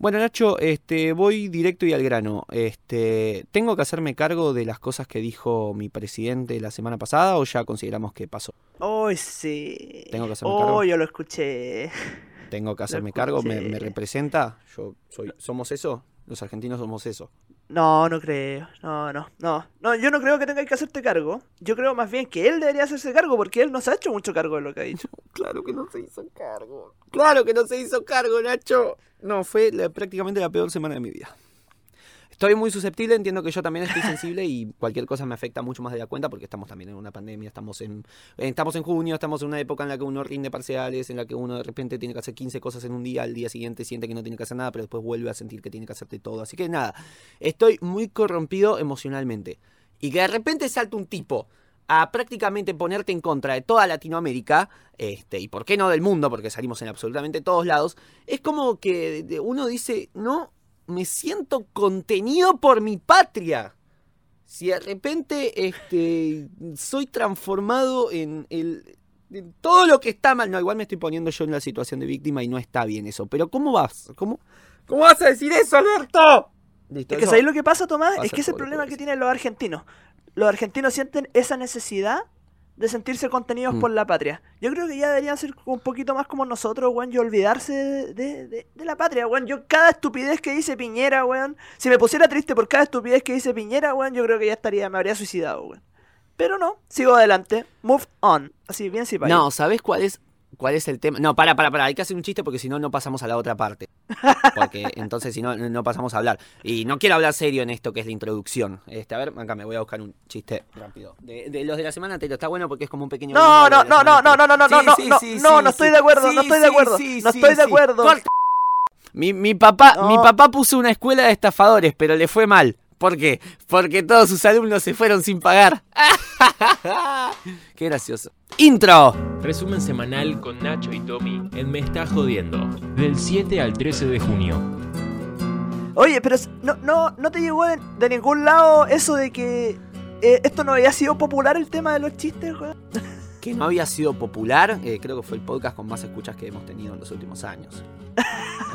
Bueno, Nacho, este, voy directo y al grano. Este, ¿Tengo que hacerme cargo de las cosas que dijo mi presidente la semana pasada o ya consideramos que pasó? Oh, sí. ¿Tengo que hacerme oh, cargo? yo lo escuché. ¿Tengo que hacerme cargo? ¿Me, me representa? Yo soy, ¿Somos eso? Los argentinos somos eso. No, no creo. No, no, no. No, yo no creo que tengas que hacerte cargo. Yo creo más bien que él debería hacerse cargo porque él no se ha hecho mucho cargo de lo que ha dicho. Claro que no se hizo cargo. Claro que no se hizo cargo, Nacho. No, fue la- prácticamente la peor semana de mi vida. Estoy muy susceptible, entiendo que yo también estoy sensible y cualquier cosa me afecta mucho más de la cuenta porque estamos también en una pandemia, estamos en, estamos en junio, estamos en una época en la que uno rinde parciales, en la que uno de repente tiene que hacer 15 cosas en un día, al día siguiente siente que no tiene que hacer nada, pero después vuelve a sentir que tiene que hacerte todo. Así que nada, estoy muy corrompido emocionalmente. Y que de repente salta un tipo a prácticamente ponerte en contra de toda Latinoamérica, este, y por qué no del mundo, porque salimos en absolutamente todos lados, es como que uno dice, no, me siento contenido por mi patria. Si de repente este, soy transformado en, el, en todo lo que está mal, no, igual me estoy poniendo yo en la situación de víctima y no está bien eso, pero ¿cómo vas? ¿Cómo, cómo vas a decir eso, Alberto? Listo, Es que eso- ¿sabéis lo que pasa, Tomás? pasa Es que ese es el problema que tienen los argentinos. Los argentinos sienten esa necesidad de sentirse contenidos Mm. por la patria. Yo creo que ya deberían ser un poquito más como nosotros, weón, y olvidarse de, de- de- de la patria, weón. Yo cada estupidez que dice Piñera, weón, si me pusiera triste por cada estupidez que dice Piñera, weón, yo creo que ya estaría, me habría suicidado, weón. Pero no, sigo adelante. Move on. Así, bien si No, ¿sabes cuál es, cuál es el tema? No, para, para, para, hay que hacer un chiste porque si no, no pasamos a la otra parte. Porque entonces si no, no pasamos a hablar. Y no quiero hablar serio en esto que es la introducción. Este, a ver, acá me voy a buscar un chiste rápido. De, de los de la semana anterior, está bueno porque es como un pequeño... No, no, no, no, no, no, no, no, no, no, no, estoy de acuerdo, no estoy de acuerdo, no estoy de acuerdo. Mi, mi papá, No. mi papá puso una escuela de estafadores, pero le fue mal. ¿Por qué? Porque todos sus alumnos se fueron sin pagar. Qué gracioso. Intro. Resumen semanal con Nacho y Tommy en Me Está Jodiendo, del 7 al 13 de junio. Oye, pero no, no, no te llegó de, de ningún lado eso de que eh, esto no había sido popular el tema de los chistes, weón. que no había sido popular, eh, creo que fue el podcast con más escuchas que hemos tenido en los últimos años.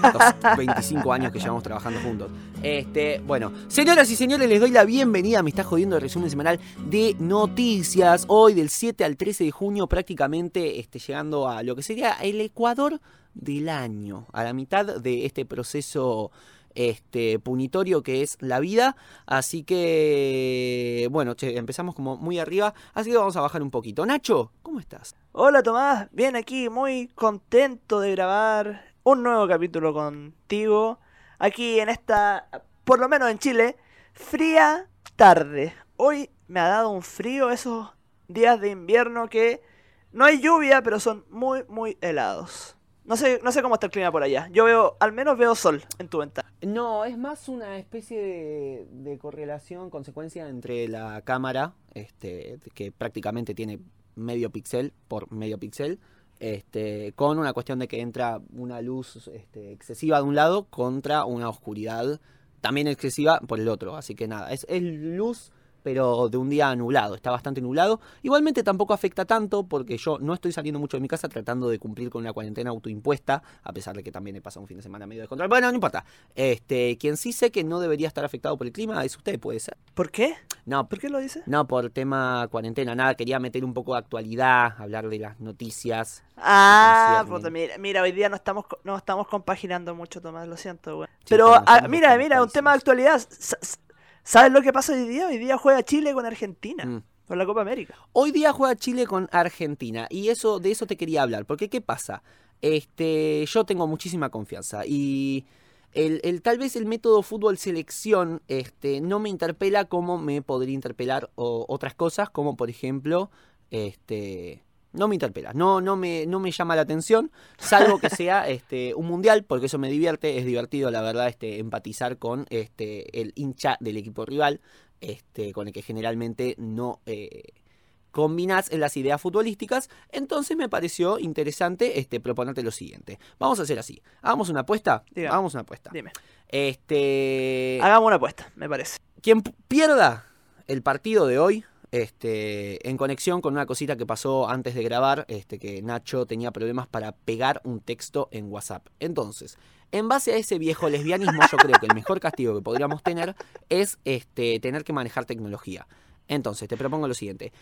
Estos 25 años que llevamos trabajando juntos. Este, bueno, señoras y señores, les doy la bienvenida. Me está jodiendo el resumen semanal de noticias. Hoy, del 7 al 13 de junio, prácticamente este, llegando a lo que sería el Ecuador del año, a la mitad de este proceso este punitorio que es la vida. Así que, bueno, che, empezamos como muy arriba, así que vamos a bajar un poquito. Nacho, ¿cómo estás? Hola Tomás, bien aquí, muy contento de grabar un nuevo capítulo contigo. Aquí en esta, por lo menos en Chile, fría tarde. Hoy me ha dado un frío esos días de invierno que no hay lluvia, pero son muy, muy helados. No sé, no sé cómo está el clima por allá. Yo veo, al menos veo sol en tu ventana. No, es más una especie de, de correlación, consecuencia entre la cámara, este, que prácticamente tiene medio píxel por medio píxel, este, con una cuestión de que entra una luz este, excesiva de un lado contra una oscuridad también excesiva por el otro. Así que nada, es, es luz pero de un día nublado, está bastante nublado. Igualmente tampoco afecta tanto porque yo no estoy saliendo mucho de mi casa tratando de cumplir con una cuarentena autoimpuesta, a pesar de que también he pasado un fin de semana medio de control. Bueno, no importa. Este, quien sí sé que no debería estar afectado por el clima es usted, puede ser. ¿Por qué? No, ¿Por qué lo dice? no por tema cuarentena, nada, quería meter un poco de actualidad, hablar de las noticias. Ah, puta, mira, mira, hoy día no estamos, no estamos compaginando mucho, Tomás, lo siento, güey. Sí, Pero, pero ah, mira, mira, un tema de actualidad. S- ¿Sabes lo que pasa hoy día? Hoy día juega Chile con Argentina, Mm. por la Copa América. Hoy día juega Chile con Argentina y eso de eso te quería hablar, porque ¿qué pasa? Este, yo tengo muchísima confianza y el, el- tal vez el método fútbol selección este, no me interpela como me podría interpelar o- otras cosas, como por ejemplo, este, no me interpela, no, no, me, no me llama la atención, salvo que sea este, un mundial, porque eso me divierte, es divertido la verdad este, empatizar con este, el hincha del equipo rival, este, con el que generalmente no... eh, combinás en las ideas futbolísticas, entonces me pareció interesante este, proponerte lo siguiente. Vamos a hacer así. Hagamos una apuesta. Hagamos una apuesta. Dime. Este. Hagamos una apuesta, me parece. Quien pierda el partido de hoy este, en conexión con una cosita que pasó antes de grabar, este, que Nacho tenía problemas para pegar un texto en WhatsApp. Entonces, en base a ese viejo lesbianismo, yo creo que el mejor castigo que podríamos tener es este, tener que manejar tecnología. Entonces, te propongo lo siguiente.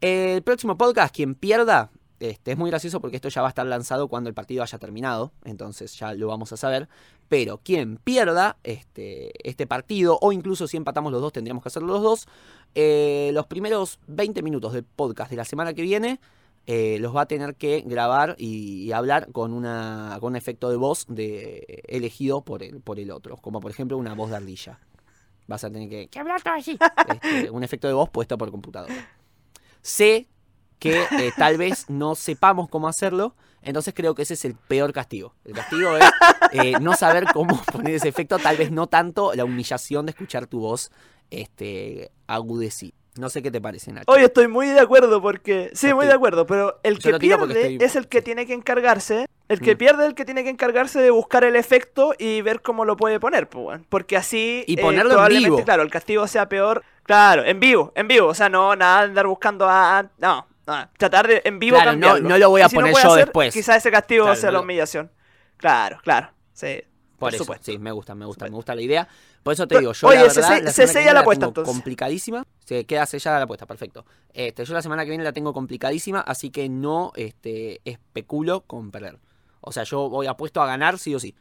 El próximo podcast, quien pierda, este, es muy gracioso porque esto ya va a estar lanzado cuando el partido haya terminado, entonces ya lo vamos a saber. Pero quien pierda este, este partido, o incluso si empatamos los dos, tendríamos que hacerlo los dos, eh, los primeros 20 minutos del podcast de la semana que viene eh, los va a tener que grabar y, y hablar con, una, con un efecto de voz de, elegido por el, por el otro, como por ejemplo una voz de ardilla. Vas a tener que, que hablar todo así. Este, un efecto de voz puesto por computadora. Sé que eh, tal vez no sepamos cómo hacerlo, entonces creo que ese es el peor castigo. El castigo es eh, no saber cómo poner ese efecto, tal vez no tanto la humillación de escuchar tu voz este, agudecida. No sé qué te parece, Nacho. Hoy estoy muy de acuerdo porque... Sí, muy de acuerdo, pero el que pierde estoy- es el que tiene que encargarse. El que Mm. pierde es el que tiene que encargarse de buscar el efecto y ver cómo lo puede poner, pues. Porque así... Y eh, ponerlo en vivo. Claro, el castigo sea peor. Claro, en vivo, en vivo. O sea, no, nada de andar buscando a- No, no, tratar de en vivo Claro, no- cambiarlo. no lo voy a si poner yo hacer, después. Quizás ese castigo Claro, sea no la lo- humillación. Claro, claro. Sí, por, Por eso, supuesto. sí, me gusta, me gusta, me gusta la idea. Por eso te Pero, digo, yo oye, la verdad, se- la se sella la apuesta, entonces. complicadísima. Se queda sellada la apuesta, perfecto. Este, yo la semana que viene la tengo complicadísima, así que no este, especulo con perder. O sea, yo voy apuesto a ganar sí o sí.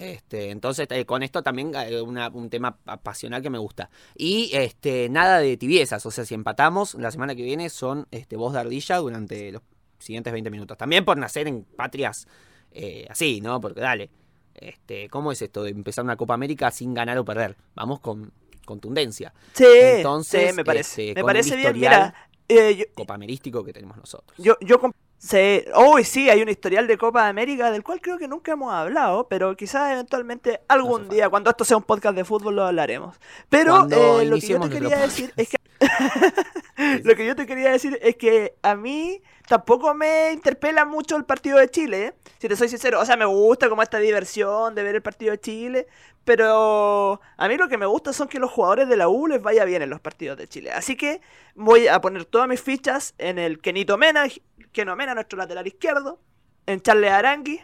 Este, entonces, eh, con esto también eh, una- un tema pa- pasional que me gusta. Y este, nada de tibiezas. O sea, si empatamos, la semana que viene son este, voz de ardilla durante los siguientes 20 minutos. También por nacer en patrias eh, así, ¿no? Porque dale. Este, ¿Cómo es esto de empezar una Copa América sin ganar o perder? Vamos con contundencia. Sí, Entonces, sí, me parece. este, me parece bien. Mira, eh, yo, Copa Amerístico que tenemos nosotros. Yo, yo sé- Uy, sí, hay un historial de Copa América del cual creo que nunca hemos hablado, pero quizás eventualmente algún día, cuando esto sea un podcast de fútbol, lo hablaremos. Pero eh, lo que yo te quería decir es que. lo que yo te quería decir es que a mí tampoco me interpela mucho el partido de Chile, ¿eh? si te soy sincero. O sea, me gusta como esta diversión de ver el partido de Chile, pero a mí lo que me gusta son que los jugadores de la U les vaya bien en los partidos de Chile. Así que voy a poner todas mis fichas en el Kenito Mena, Keno Mena, nuestro lateral izquierdo, en Charles Arangui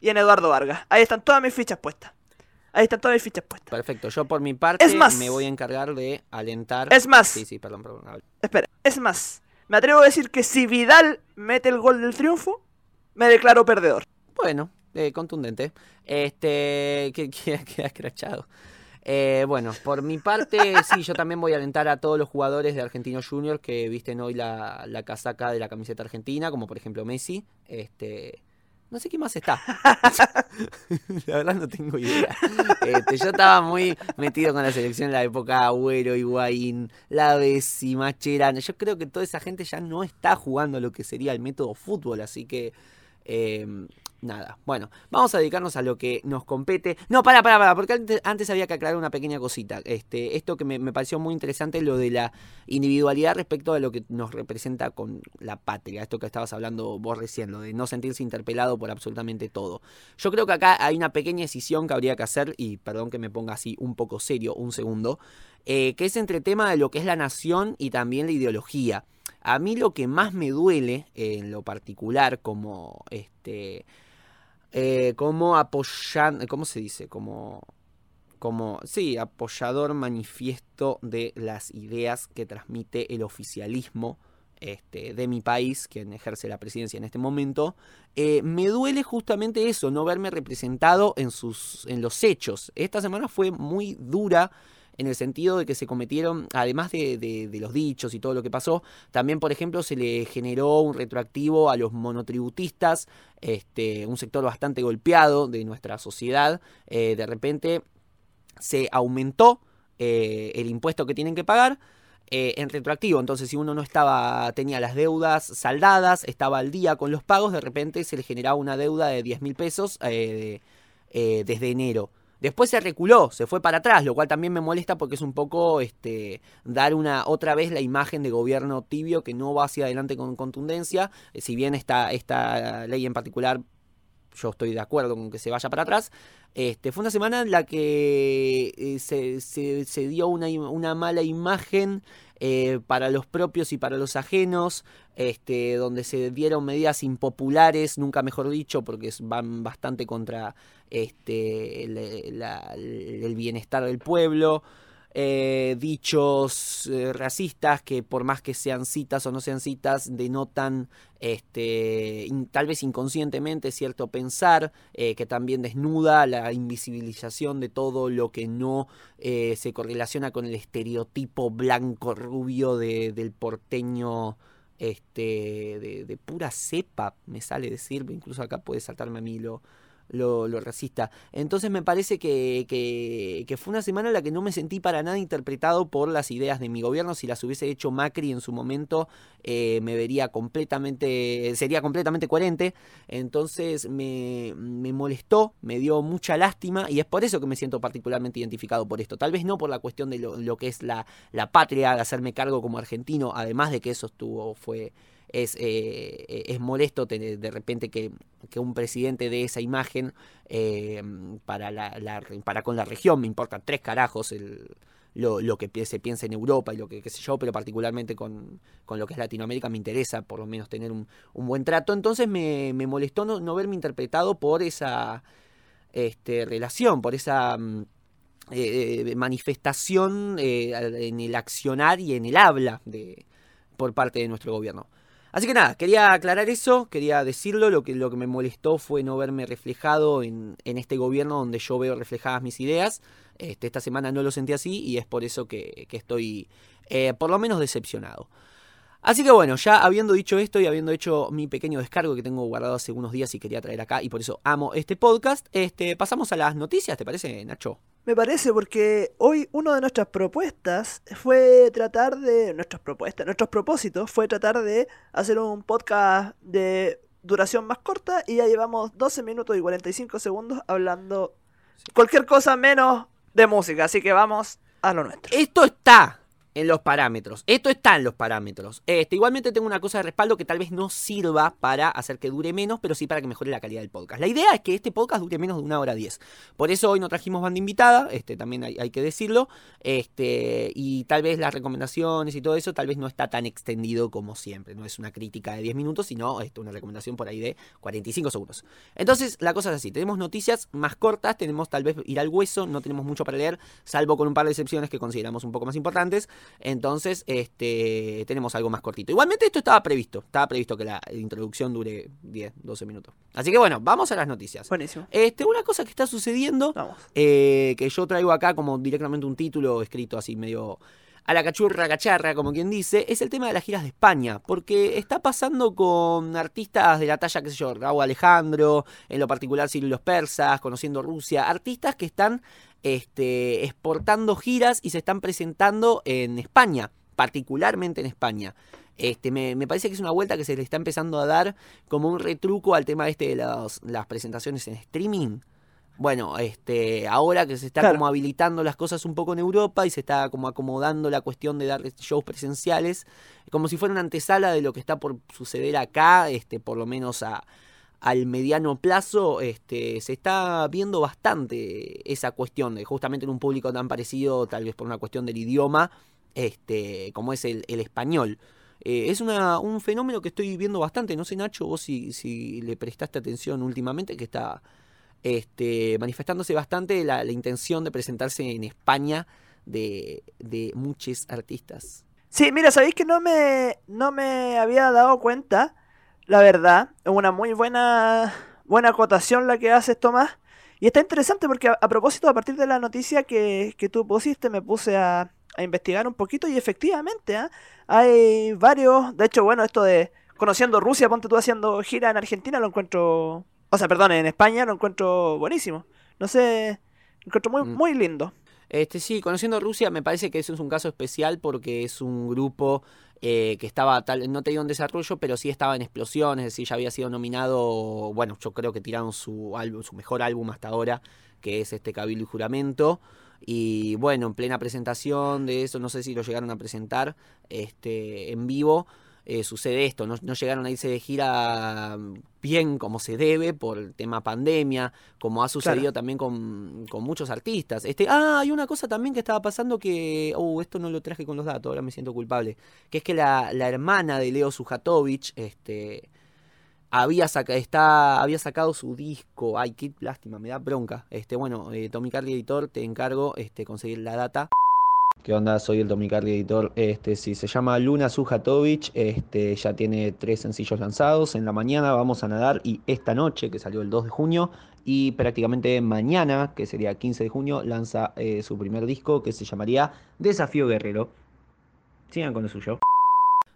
y en Eduardo Vargas. Ahí están todas mis fichas puestas. Ahí están todas mis fichas puestas. Perfecto. Yo por mi parte Es más- me voy a encargar de alentar. Es más, Sí, sí, perdón, perdón. espera, es más, me atrevo a decir que si Vidal mete el gol del triunfo, me declaro perdedor. Bueno, eh, contundente. Este, que queda, queda escrachado. Eh, bueno, por mi parte, sí, yo también voy a alentar a todos los jugadores de Argentino Junior que visten hoy la, la casaca de la camiseta argentina, como por ejemplo Messi. Este, no sé quién más está. la verdad no tengo idea. Este, yo estaba muy metido con la selección en la época Agüero, Higuaín, La Bessi, Macherano. Yo creo que toda esa gente ya no está jugando lo que sería el método fútbol, así que eh, nada. Bueno, vamos a dedicarnos a lo que nos compete. No, para, para, para, porque antes, había que aclarar una pequeña cosita. Este, esto que me, pareció muy interesante, lo de la individualidad respecto a lo que nos representa con la patria. Esto que estabas hablando vos recién, lo de no sentirse interpelado por absolutamente todo. Yo creo que acá hay una pequeña decisión que habría que hacer, y perdón que me ponga así un poco serio un segundo, eh, que es entre tema de lo que es la nación y también la ideología. A mí lo que más me duele en lo particular como este eh, como apoyando, ¿cómo se dice? Como como sí, apoyador manifiesto de las ideas que transmite el oficialismo este, de mi país, quien ejerce la presidencia en este momento, eh, me duele justamente eso, no verme representado en, sus, en los hechos. Esta semana fue muy dura en el sentido de que se cometieron, además de, de- de los dichos y todo lo que pasó, también, por ejemplo, se le generó un retroactivo a los monotributistas, este, un sector bastante golpeado de nuestra sociedad. Eh, de repente se aumentó eh, el impuesto que tienen que pagar eh, en retroactivo. Entonces, si uno no estaba, tenía las deudas saldadas, estaba al día con los pagos, de repente se le generaba una deuda de 10 mil pesos de- desde enero. Después se reculó, se fue para atrás, lo cual también me molesta porque es un poco este, dar una otra vez la imagen de gobierno tibio que no va hacia adelante con contundencia. Eh, si bien esta, esta ley en particular yo estoy de acuerdo con que se vaya para atrás. Este, fue una semana en la que eh, se, se- dio una, una mala imagen eh, para los propios y para los ajenos, este, donde se dieron medidas impopulares, nunca mejor dicho, porque van bastante contra este, el bienestar del pueblo. Eh, dichos eh, racistas que por más que sean citas o no sean citas denotan este, tal vez inconscientemente cierto pensar eh, que también desnuda la invisibilización de todo lo que no se correlaciona con el estereotipo blanco rubio del porteño este, de, de, pura cepa me sale decir incluso acá puede saltarme a mí lo lo, racista. Entonces me parece que, que, fue una semana en la que no me sentí para nada interpretado por las ideas de mi gobierno. Si las hubiese hecho Macri en su momento, eh, me vería completamente, sería completamente coherente. Entonces me, me, molestó, me dio mucha lástima y es por eso que me siento particularmente identificado por esto. Tal vez no por la cuestión de lo, lo que es la, la patria, de hacerme cargo como argentino, además de que eso estuvo, fue es, eh, es molesto de repente que, un presidente de esa imagen eh, para, la, para con la región, me importa tres carajos el, lo, lo, que se piensa en Europa y lo que qué sé yo, pero particularmente con, con, lo que es Latinoamérica me interesa por lo menos tener un, buen trato. Entonces me, me molestó no, verme interpretado por esa este, relación, por esa... Mm, eh, manifestación en el accionar y en el habla de, por parte de nuestro gobierno. Así que nada, quería aclarar eso, quería decirlo, lo que, lo que me molestó fue no verme reflejado en, este gobierno donde yo veo reflejadas mis ideas. Este, esta semana no lo sentí así y es por eso que, estoy eh, por lo menos decepcionado. Así que bueno, ya habiendo dicho esto y habiendo hecho mi pequeño descargo que tengo guardado hace unos días y quería traer acá y por eso amo este podcast, este, pasamos a las noticias, ¿te parece, Nacho? Me parece porque hoy una de nuestras propuestas fue tratar de. Nuestras propuestas, nuestros propósitos fue tratar de hacer un podcast de duración más corta y ya llevamos 12 minutos y 45 segundos hablando cualquier cosa menos de música. Así que vamos a lo nuestro. Esto está en los parámetros. Esto está en los parámetros. Este, igualmente tengo una cosa de respaldo que tal vez no sirva para hacer que dure menos, pero sí para que mejore la calidad del podcast. La idea es que este podcast dure menos de una hora diez. Por eso hoy no trajimos banda invitada, este, también hay, que decirlo. Este, y tal vez las recomendaciones y todo eso tal vez no está tan extendido como siempre. No es una crítica de 10 minutos, sino este, una recomendación por ahí de 45 segundos. Entonces, la cosa es así. Tenemos noticias más cortas, tenemos tal vez ir al hueso, no tenemos mucho para leer, salvo con un par de excepciones que consideramos un poco más importantes. Entonces, este, tenemos algo más cortito. Igualmente esto estaba previsto. Estaba previsto que la introducción dure 10, 12 minutos. Así que bueno, vamos a las noticias. Buenísimo. Este, una cosa que está sucediendo, eh, que yo traigo acá como directamente un título escrito así medio a la cachurra cacharra, como quien dice, es el tema de las giras de España, porque está pasando con artistas de la talla, qué sé yo, Raúl Alejandro, en lo particular Ciro los Persas, conociendo Rusia, artistas que están este, exportando giras y se están presentando en España, particularmente en España. Este, me, parece que es una vuelta que se le está empezando a dar como un retruco al tema este de las presentaciones en streaming. Bueno, este, ahora que se está como habilitando las cosas un poco en Europa y se está como acomodando la cuestión de dar shows presenciales, como si fuera una antesala de lo que está por suceder acá, este, por lo menos a, al mediano plazo, este, se está viendo bastante esa cuestión, de justamente en un público tan parecido, tal vez por una cuestión del idioma, este, como es el, español. Eh, es una, un fenómeno que estoy viendo bastante, no sé Nacho, vos si, si le prestaste atención últimamente, que está este, manifestándose bastante la, intención de presentarse en España de, muchos artistas. Sí, mira, sabéis que no me, no me había dado cuenta la verdad, es una muy buena, buena acotación la que haces, Tomás. Y está interesante porque a, propósito, a partir de la noticia que, que tú pusiste, me puse a, a, investigar un poquito y efectivamente ¿ah? hay varios, de hecho, bueno, esto de conociendo Rusia, ponte tú haciendo gira en Argentina, lo encuentro, o sea, perdón, en España lo encuentro buenísimo. No sé, lo encuentro muy, mm. muy lindo. Este sí, conociendo Rusia me parece que eso es un caso especial porque es un grupo eh, que estaba tal, no tenía un desarrollo, pero sí estaba en explosiones, es decir, ya había sido nominado, bueno, yo creo que tiraron su álbum, su mejor álbum hasta ahora, que es este Cabildo y Juramento. Y bueno, en plena presentación de eso, no sé si lo llegaron a presentar este, en vivo. Eh, sucede esto, no, no llegaron a irse de gira mm, bien como se debe por el tema pandemia, como ha sucedido también con, con muchos artistas. Este, ah, hay una cosa también que estaba pasando que, uh, esto no lo traje con los datos, ahora me siento culpable, que es que la, la hermana de Leo Sujatovich, este, había, saca, está, había sacado su disco. Ay, qué lástima, me da bronca. Este, bueno, eh, Tommy Carly Editor, te encargo este, conseguir la data. ¿Qué onda? Soy el Tommy Carly Editor. Este, sí, se llama Luna Sujatovich. Este, ya tiene tres sencillos lanzados. En la mañana vamos a nadar y esta noche, que salió el 2 de junio, y prácticamente mañana, que sería 15 de junio, lanza eh, su primer disco que se llamaría Desafío Guerrero. Sigan con lo suyo.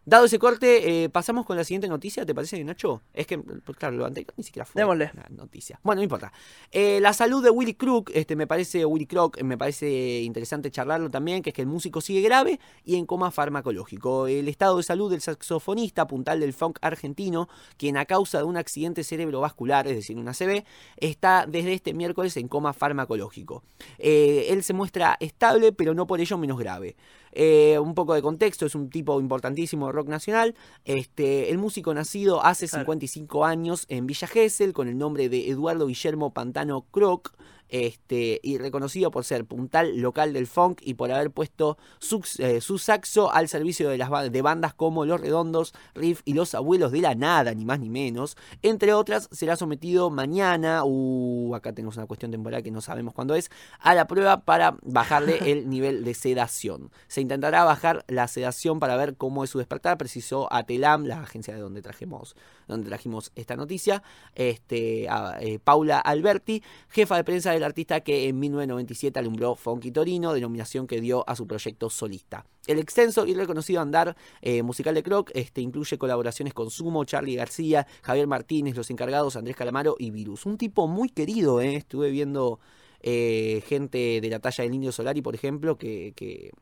Dado ese corte, eh, pasamos con la siguiente noticia, ¿te parece, Nacho? Es que, pues, claro, lo anterior ni siquiera fue Démosle. una noticia. Bueno, no importa. Eh, la salud de Willy Crook, este, me parece, Willy Crook, me parece interesante charlarlo también, que es que el músico sigue grave y en coma farmacológico. El estado de salud del saxofonista, puntal del funk argentino, quien a causa de un accidente cerebrovascular, es decir, una CB, está desde este miércoles en coma farmacológico. Eh, él se muestra estable, pero no por ello menos grave. Eh, un poco de contexto, es un tipo importantísimo de rock nacional. Este, el músico nacido hace Claro. 55 años en Villa Gesell con el nombre de Eduardo Guillermo Pantano Croc. Este, y reconocido por ser puntal local del funk y por haber puesto su, eh, su saxo al servicio de, las, de bandas como Los Redondos, Riff y Los Abuelos de la Nada, ni más ni menos. Entre otras, será sometido mañana, uh, acá tenemos una cuestión temporal que no sabemos cuándo es, a la prueba para bajarle el nivel de sedación. Se intentará bajar la sedación para ver cómo es su despertar, precisó Atelam, la agencia de donde trajimos, donde trajimos esta noticia, este, a, eh, Paula Alberti, jefa de prensa del artista que en 1997 alumbró Funky Torino, denominación que dio a su proyecto solista. El extenso y reconocido andar eh, musical de Croc este, incluye colaboraciones con Sumo, Charlie García, Javier Martínez, Los Encargados, Andrés Calamaro y Virus. Un tipo muy querido, eh, estuve viendo eh, gente de la talla del Indio Solari, por ejemplo, que,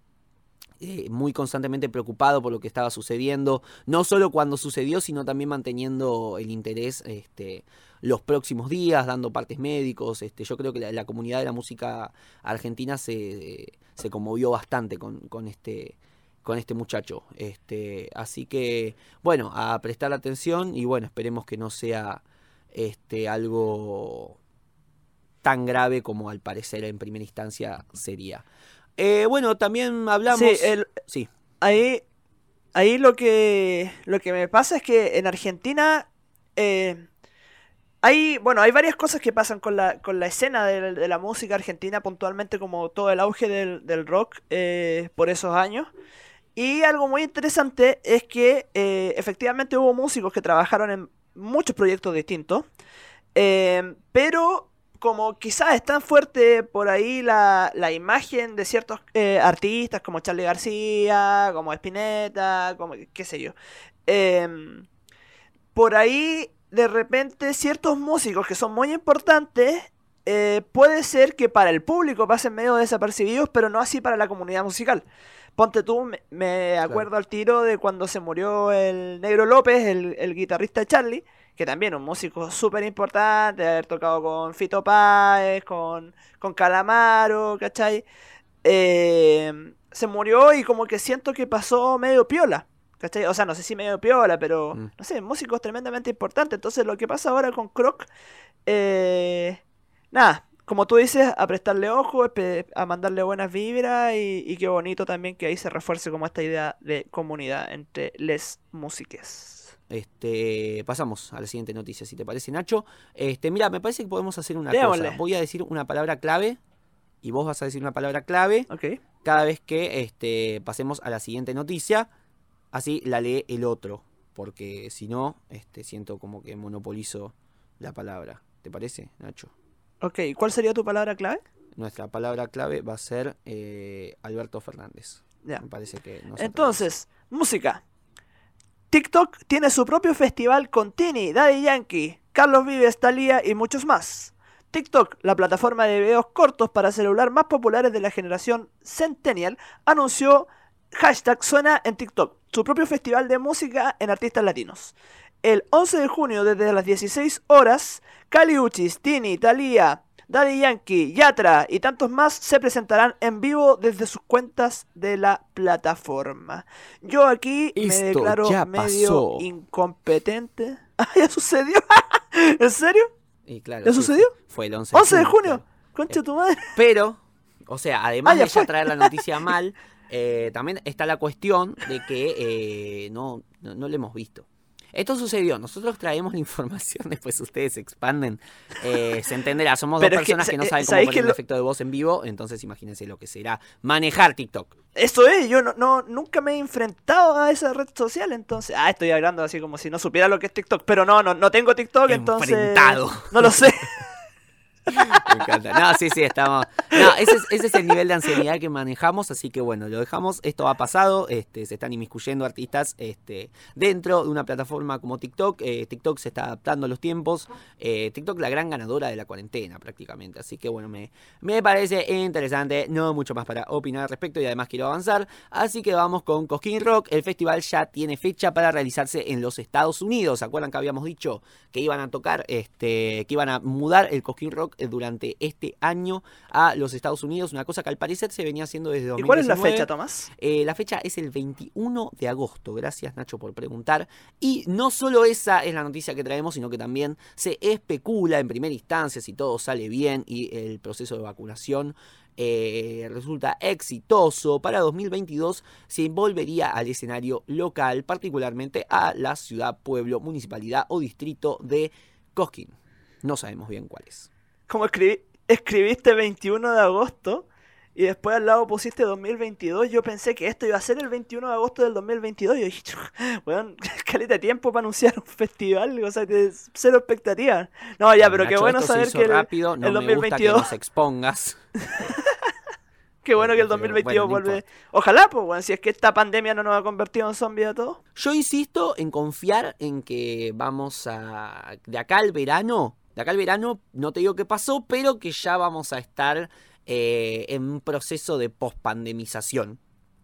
muy constantemente preocupado por lo que estaba sucediendo, no solo cuando sucedió, sino también manteniendo el interés este, los próximos días, dando partes médicos. Este, yo creo que la, la comunidad de la música argentina se, se conmovió bastante con, con este con este muchacho. Este, así que, bueno, a prestar atención y bueno, esperemos que no sea este algo tan grave como al parecer en primera instancia sería. Eh, bueno, también hablamos. Sí, el- Sí. ahí, ahí lo que lo que me pasa es que en Argentina eh, hay, bueno, hay varias cosas que pasan con la, con la escena de, la música argentina, puntualmente como todo el auge del, del rock eh, por esos años. Y algo muy interesante es que eh, efectivamente hubo músicos que trabajaron en muchos proyectos distintos, eh, pero como quizás es tan fuerte por ahí la, la imagen de ciertos artistas como Charlie García, como Spinetta, como qué sé yo. por ahí de repente ciertos músicos que son muy importantes eh, puede ser que para el público pasen medio desapercibidos, pero no así para la comunidad musical. Ponte tú, me, me acuerdo al tiro de cuando se murió el Negro López, el, el guitarrista de Charlie, que también un músico súper importante, de haber tocado con Fito Páez, con, con Calamaro, ¿cachai? Eh, se murió y como que siento que pasó medio piola. ¿Cachai? O sea, no sé si medio piola, pero Mm. no sé, músicos tremendamente importantes. Entonces, lo que pasa ahora con Croc, eh, nada, como tú dices, a prestarle ojo, a mandarle buenas vibras y, y qué bonito también que ahí se refuerce como esta idea de comunidad entre les músiques. Este, pasamos a la siguiente noticia, si te parece, Nacho. Este, mira, me parece que podemos hacer una Démosle. cosa. Voy a decir una palabra clave y vos vas a decir una palabra clave cada vez que este, pasemos a la siguiente noticia. Así la lee el otro, porque si no, este, siento como que monopolizo la palabra. ¿Te parece, Nacho? Ok, ¿cuál sería tu palabra clave? Nuestra palabra clave va a ser eh, Alberto Fernández. Ya. Me parece que nos Entonces, música. TikTok tiene su propio festival con Tini, Daddy Yankee, Carlos Vives, Thalía y muchos más. TikTok, la plataforma de videos cortos para celular más populares de la generación Centennial, anunció hashtag suena en TikTok, su propio festival de música en artistas latinos. El 11 de junio, desde las 16 horas, Cali Uchis, Tini, Thalía, Daddy Yankee, Yatra y tantos más se presentarán en vivo desde sus cuentas de la plataforma. Yo aquí me declaro ya medio pasó. incompetente. Ah, ya sucedió. ¿En serio? Y claro, ¿Ya sí, sucedió? Fue el 11 11 de junio. claro. Concha tu madre. Pero, o sea, además Ah, de ya traer la noticia mal, eh, también está la cuestión de que eh, no, no, no lo hemos visto. Esto sucedió, nosotros traemos la información, después ustedes se expanden, eh, se entenderá, somos Pero dos que, personas que, no eh, saben cómo ¿sabéis poner lo- efecto de voz en vivo, entonces imagínense lo que será manejar TikTok. Eso es, yo no, no, nunca me he enfrentado a esa red social, entonces. Ah, estoy hablando así como si no supiera lo que es TikTok. Pero no, no, no tengo TikTok, entonces. Enfrentado. No lo sé. Me encanta. No, sí, sí, estamos. No, ese es, ese es el nivel de ansiedad que manejamos, así que bueno, lo dejamos. Esto ha pasado, este, se están inmiscuyendo artistas este, dentro de una plataforma como TikTok. Eh, TikTok se está adaptando a los tiempos. Eh, TikTok, la gran ganadora de la cuarentena, prácticamente. Así que bueno, me, me parece interesante. No mucho más para opinar al respecto y además quiero avanzar. Así que vamos con Cosquín Rock. El festival ya tiene fecha para realizarse en los Estados Unidos. ¿Se acuerdan que habíamos dicho que iban a tocar, este, que iban a mudar el Cosquín Rock durante este año a los Estados Unidos? Una cosa que al parecer se venía haciendo desde ¿Y 2019. cuál es la fecha, Tomás? Eh, la fecha es el 21 de agosto. Gracias, Nacho, por preguntar. Y no solo esa es la noticia que traemos, sino que también se especula en primera instancia si todo sale bien y el proceso de vacunación eh, resulta exitoso. Para 2022 se volvería al escenario local, particularmente a la ciudad, pueblo, municipalidad o distrito de Cosquín. No sabemos bien cuál es. Como escribí, escribiste 21 de agosto y después al lado pusiste 2022, yo pensé que esto iba a ser el 21 de agosto del 2022. Y yo dije, weón, caleta de tiempo para anunciar un festival, o sea, de cero expectativa. No, ya, pero qué bueno saber que el, rápido. No el me gusta que 2022 nos expongas. Qué bueno que el Pero, 2022 bueno, no vuelve. Ojalá, pues, weón, si es que esta pandemia no nos ha convertido en zombies a todos. Yo insisto en confiar en que vamos a. De acá al verano. De acá al verano, no te digo qué pasó, pero que ya vamos a estar eh, en un proceso de pospandemización.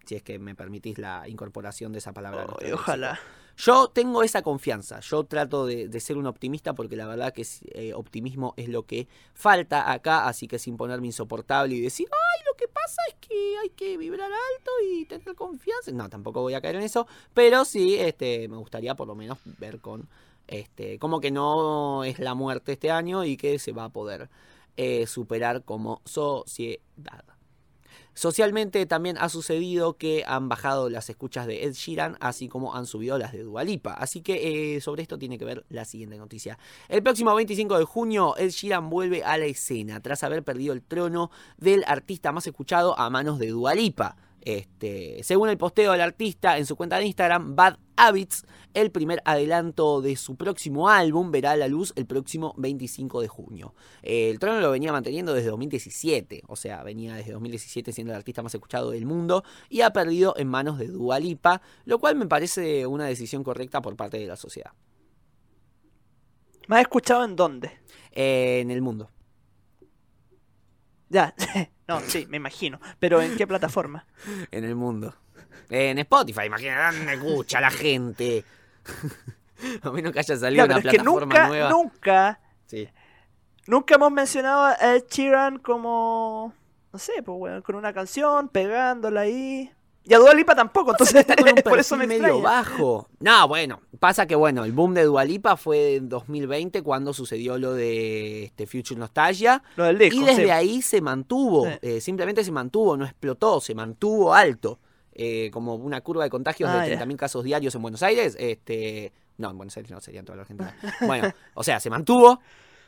Si es que me permitís la incorporación de esa palabra. ojalá. Yo tengo esa confianza. Yo trato de, de ser un optimista porque la verdad que es, eh, optimismo es lo que falta acá. Así que sin ponerme insoportable y decir, ay, lo que pasa es que hay que vibrar alto y tener confianza. No, tampoco voy a caer en eso. Pero sí, este, me gustaría por lo menos ver con, este, como que no es la muerte este año y que se va a poder eh, superar como sociedad. Socialmente también ha sucedido que han bajado las escuchas de Ed Sheeran, así como han subido las de Dualipa. Así que eh, sobre esto tiene que ver la siguiente noticia. El próximo 25 de junio, Ed Sheeran vuelve a la escena tras haber perdido el trono del artista más escuchado a manos de Dualipa. Este, según el posteo del artista en su cuenta de Instagram, Bad Habits, el primer adelanto de su próximo álbum verá la luz el próximo 25 de junio. Eh, el trono lo venía manteniendo desde 2017, o sea, venía desde 2017 siendo el artista más escuchado del mundo y ha perdido en manos de Dua Lipa, lo cual me parece una decisión correcta por parte de la sociedad. ¿Me has escuchado en dónde? Eh, en el mundo. Ya, no, sí, me imagino. Pero ¿en qué plataforma? En el mundo. En Spotify, imagínate, ¿dónde escucha la gente? a menos que haya salido Ya, una es que plataforma nunca, nueva. nunca, Sí. nunca hemos mencionado a Ed Sheeran como, no sé, pues, con una canción, pegándola ahí. Y a Dua Lipa tampoco, entonces está con un por eso me medio extraña. bajo. No, bueno, pasa que bueno, el boom de Dualipa fue en 2020 cuando sucedió lo de este Future Nostalgia Lo del disco, y desde sí. ahí se mantuvo, Sí. eh, simplemente se mantuvo, no explotó, se mantuvo alto. eh, como una curva de contagios Ah, de ya. 30.000 casos diarios en Buenos Aires. Este, no, en Buenos Aires no, sería en toda la Argentina. Bueno, o sea, se mantuvo.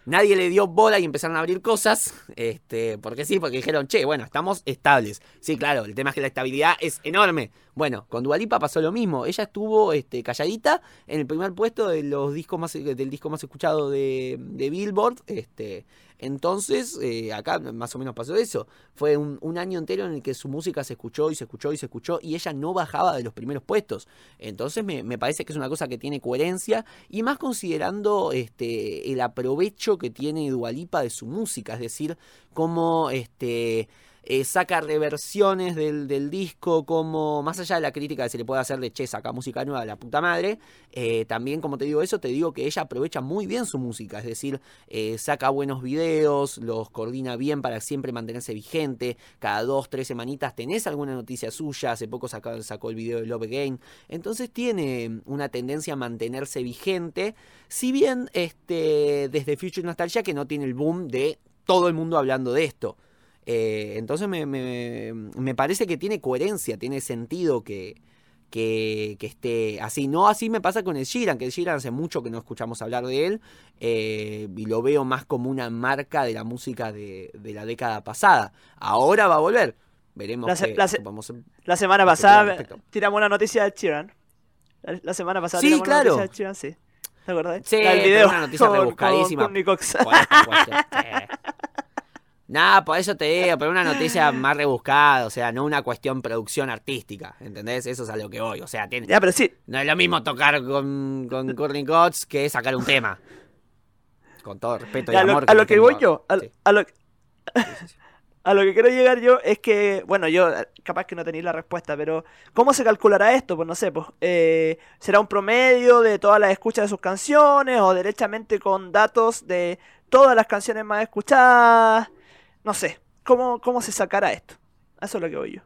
Nadie le dio bola y empezaron a abrir cosas. Este, porque sí, porque dijeron, che, bueno, estamos estables. Sí, claro, el tema es que la estabilidad es enorme. Bueno, con Dualipa pasó lo mismo. Ella estuvo este, calladita en el primer puesto de los discos más, del disco más escuchado de, de Billboard. Este, entonces, eh, acá más o menos pasó eso. Fue un, año entero en el que su música se escuchó y se escuchó y se escuchó y ella no bajaba de los primeros puestos. Entonces me, me parece que es una cosa que tiene coherencia y más considerando este, el aprovecho que tiene Dualipa de su música, es decir, como este, eh, saca reversiones del, del, disco, como más allá de la crítica que se le puede hacer de che, saca música nueva de la puta madre, eh, también como te digo eso, te digo que ella aprovecha muy bien su música, es decir, eh, saca buenos videos, los coordina bien para siempre mantenerse vigente, cada dos, tres semanitas tenés alguna noticia suya, hace poco sacó, sacó el video de Love Again, entonces tiene una tendencia a mantenerse vigente, si bien este, desde Future Nostalgia que no tiene el boom de todo el mundo hablando de esto. Eh, entonces me, me, me, parece que tiene coherencia, tiene sentido que, que, que, esté así. No así me pasa con el Sheeran, que el Sheeran hace mucho que no escuchamos hablar de él eh, y lo veo más como una marca de la música de, de, la década pasada. Ahora va a volver. Veremos. La, que, la, la semana pasada tiramos una noticia de Sheeran. La, la semana pasada sí, tiramos claro. una noticia de Sheeran, sí. ¿Te acordás? Sí, el video una noticia con, rebuscadísima. Con, con. Nada, por eso te digo, pero una noticia más rebuscada, o sea, no una cuestión producción artística, ¿entendés? Eso es a lo que voy, o sea, tiene, ya, pero sí. no es lo mismo tocar con, con Courtney Cox que sacar un tema. Con todo respeto y Ya, amor. a lo que voy yo, a, Sí. a lo, a lo que quiero llegar yo es que, bueno, yo capaz que no tenéis la respuesta, pero ¿cómo se calculará esto? Pues no sé, pues eh, será un promedio de todas las escuchas de sus canciones o derechamente con datos de todas las canciones más escuchadas. No sé, ¿cómo, cómo se sacará esto? Eso es lo que voy yo.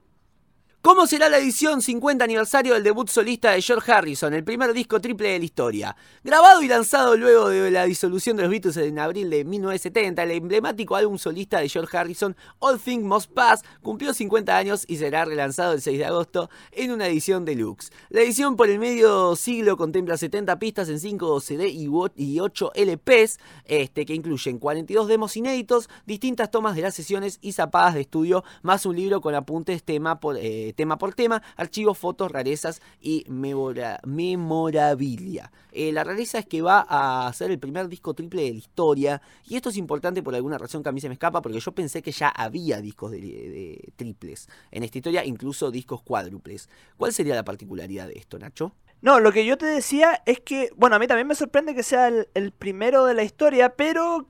¿Cómo será la edición 50 aniversario del debut solista de George Harrison, el primer disco triple de la historia? Grabado y lanzado luego de la disolución de los Beatles en abril de 1970, el emblemático álbum solista de George Harrison, All Things Must Pass, cumplió 50 años y será relanzado el 6 de agosto en una edición deluxe. La edición por el medio siglo contempla 70 pistas en 5 CD y 8 LPs, este, que incluyen 42 demos inéditos, distintas tomas de las sesiones y zapadas de estudio, más un libro con apuntes tema por... Eh, tema por tema, archivos, fotos, rarezas y memora memorabilia. Eh, la rareza es que va a ser el primer disco triple de la historia y esto es importante por alguna razón que a mí se me escapa porque yo pensé que ya había discos de, triples en esta historia, incluso discos cuádruples. ¿Cuál sería la particularidad de esto, Nacho? No, lo que yo te decía es que, bueno, a mí también me sorprende que sea el primero de la historia, pero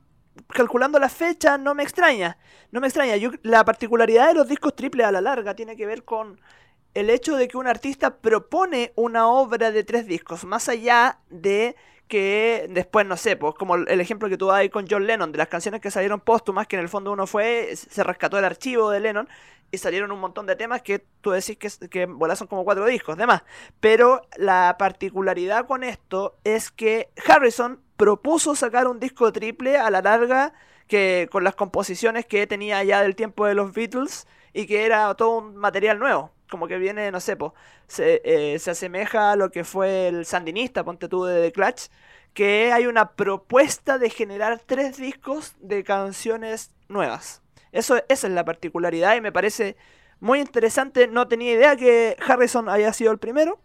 calculando la fecha no me extraña. No me extraña. Yo, la particularidad de los discos triple a la larga tiene que ver con el hecho de que un artista propone una obra de tres discos, más allá de que después, no sé, pues como el ejemplo que tú das ahí con John Lennon, de las canciones que salieron póstumas, que en el fondo uno fue, se rescató el archivo de Lennon y salieron un montón de temas que tú decís que, que bueno, son como cuatro discos, demás. Pero la particularidad con esto es que Harrison propuso sacar un disco triple a la larga que con las composiciones que tenía ya del tiempo de los Beatles y que era todo un material nuevo. Como que viene, no sé, se, eh, se asemeja a lo que fue el Sandinista, ponte tú de The Clutch, que hay una propuesta de generar tres discos de canciones nuevas. Eso, esa es la particularidad y me parece muy interesante. No tenía idea que Harrison haya sido el primero,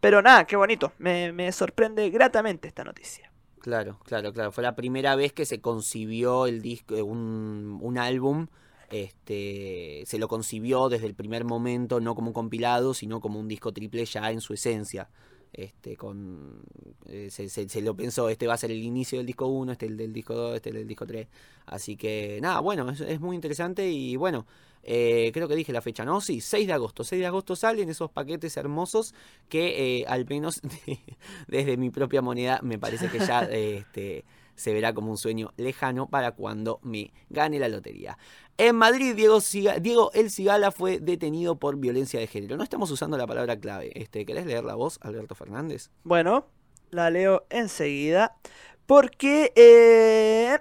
pero nada, qué bonito. Me, me sorprende gratamente esta noticia. Claro, claro, claro. Fue la primera vez que se concibió el disco, un, un álbum. Este, se lo concibió desde el primer momento, no como un compilado, sino como un disco triple ya en su esencia. Este, con, eh, se, se, se, lo pensó, este va a ser el inicio del disco 1, este el del disco 2, este el del disco 3. Así que nada, bueno, es, es muy interesante y bueno, eh, creo que dije la fecha, ¿no? Sí, 6 de agosto. 6 de agosto salen esos paquetes hermosos que eh, al menos desde mi propia moneda me parece que ya este, se verá como un sueño lejano para cuando me gane la lotería. En Madrid, Diego, Ciga, Diego El Cigala fue detenido por violencia de género. No estamos usando la palabra clave. Este, ¿Querés leer la voz, Alberto Fernández? Bueno, la leo enseguida. Porque, eh,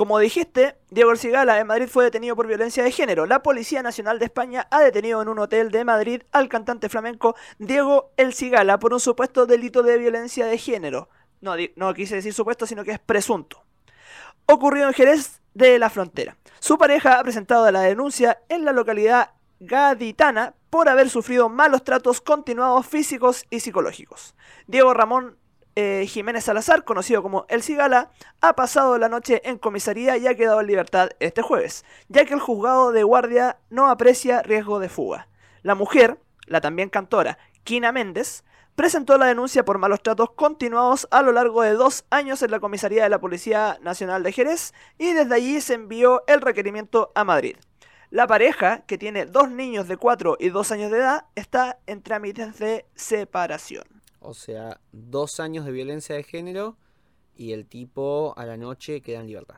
como dijiste, Diego El Cigala en Madrid fue detenido por violencia de género. La Policía Nacional de España ha detenido en un hotel de Madrid al cantante flamenco Diego El Cigala por un supuesto delito de violencia de género. No, no quise decir supuesto, sino que es presunto. Ocurrió en Jerez de la Frontera. Su pareja ha presentado la denuncia en la localidad gaditana por haber sufrido malos tratos continuados físicos y psicológicos. Diego Ramón eh, Jiménez Salazar, conocido como El Cigala, ha pasado la noche en comisaría y ha quedado en libertad este jueves, ya que el juzgado de guardia no aprecia riesgo de fuga. La mujer, la también cantora Kina Méndez, presentó la denuncia por malos tratos continuados a lo largo de dos años en la comisaría de la Policía Nacional de Jerez y desde allí se envió el requerimiento a Madrid. La pareja, que tiene dos niños de 4 y 2 años de edad, está en trámites de separación. O sea, dos años de violencia de género y el tipo a la noche queda en libertad.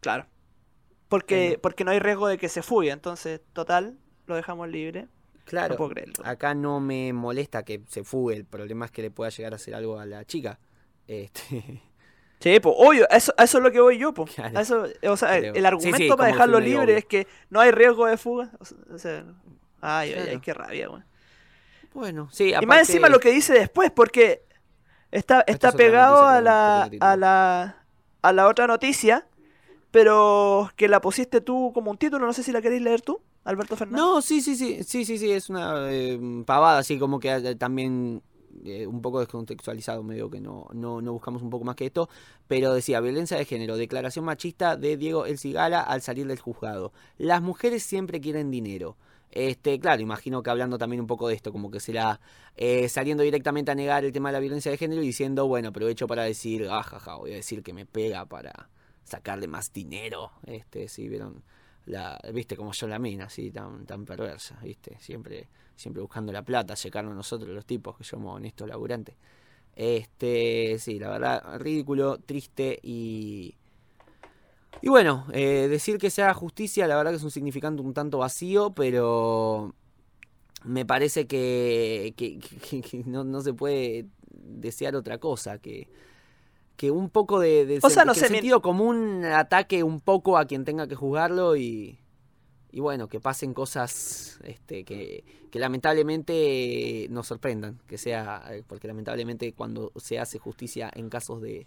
Claro. Porque, porque no hay riesgo de que se fugue, entonces, total, lo dejamos libre. Claro, No puedo creerlo. acá no me molesta que se fugue, el problema es que le pueda llegar a hacer algo a la chica. Este, Sí, pues, obvio, a eso, a eso es lo que voy yo, pues. Claro. A eso, o sea, Pero- el argumento sí, para dejarlo libre obvio. es que no hay riesgo de fuga. O sea, ay, ay, ay, qué rabia, güey. bueno, sí, Y más encima lo que dice después, porque está, está es pegado a la, a la a la otra noticia, pero que la pusiste tú como un título, no sé si la queréis leer tú, Alberto Fernández. No, sí, sí, sí, sí, sí, sí, es una eh, pavada, así como que eh, también eh, un poco descontextualizado, medio que no, no, no buscamos un poco más que esto, pero decía, violencia de género, declaración machista de Diego El Cigala al salir del juzgado. Las mujeres siempre quieren dinero. Este, claro, imagino que hablando también un poco de esto, como que será eh, saliendo directamente a negar el tema de la violencia de género y diciendo, bueno, aprovecho para decir, ah, jaja, voy a decir que me pega para sacarle más dinero. Este, sí, vieron la, viste como yo la mina, así tan, tan perversa, viste, siempre, siempre buscando la plata, checarnos nosotros los tipos que somos honestos laburantes. Este, sí, la verdad, ridículo, triste y. Y bueno, eh, decir que se haga justicia, la verdad que es un significante un tanto vacío, pero me parece que, que- que- que no, no se puede desear otra cosa, que, que un poco de, de O sea, no sé, sentido común ataque un poco a quien tenga que juzgarlo y, y bueno, que pasen cosas este, que, que lamentablemente nos sorprendan, que sea, eh, porque lamentablemente cuando se hace justicia en casos de,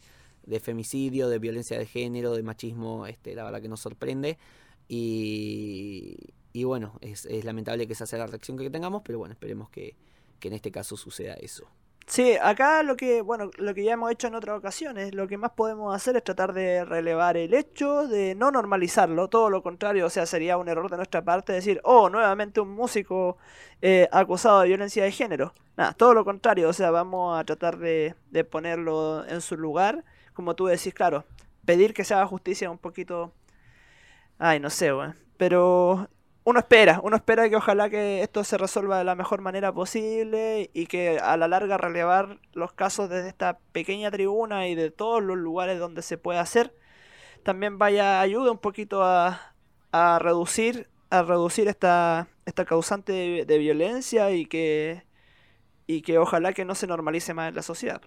de femicidio, de violencia de género, de machismo, este, la verdad que nos sorprende y, y bueno, es, es lamentable que esa sea la reacción que tengamos, pero bueno, esperemos que, que en este caso suceda eso. Sí, acá lo que, bueno, lo que ya hemos hecho en otras ocasiones, lo que más podemos hacer es tratar de relevar el hecho, de no normalizarlo, todo lo contrario, o sea, sería un error de nuestra parte decir, oh, nuevamente un músico eh, acusado de violencia de género. Nada, todo lo contrario, o sea, vamos a tratar de, de ponerlo en su lugar, como tú decís, claro, pedir que se haga justicia un poquito, ay, no sé, weón, pero uno espera, uno espera que ojalá que esto se resuelva de la mejor manera posible y que a la larga relevar los casos desde esta pequeña tribuna y de todos los lugares donde se puede hacer también vaya ayuda un poquito a, a reducir a reducir esta esta causante de, violencia y que y que ojalá que no se normalice más en la sociedad.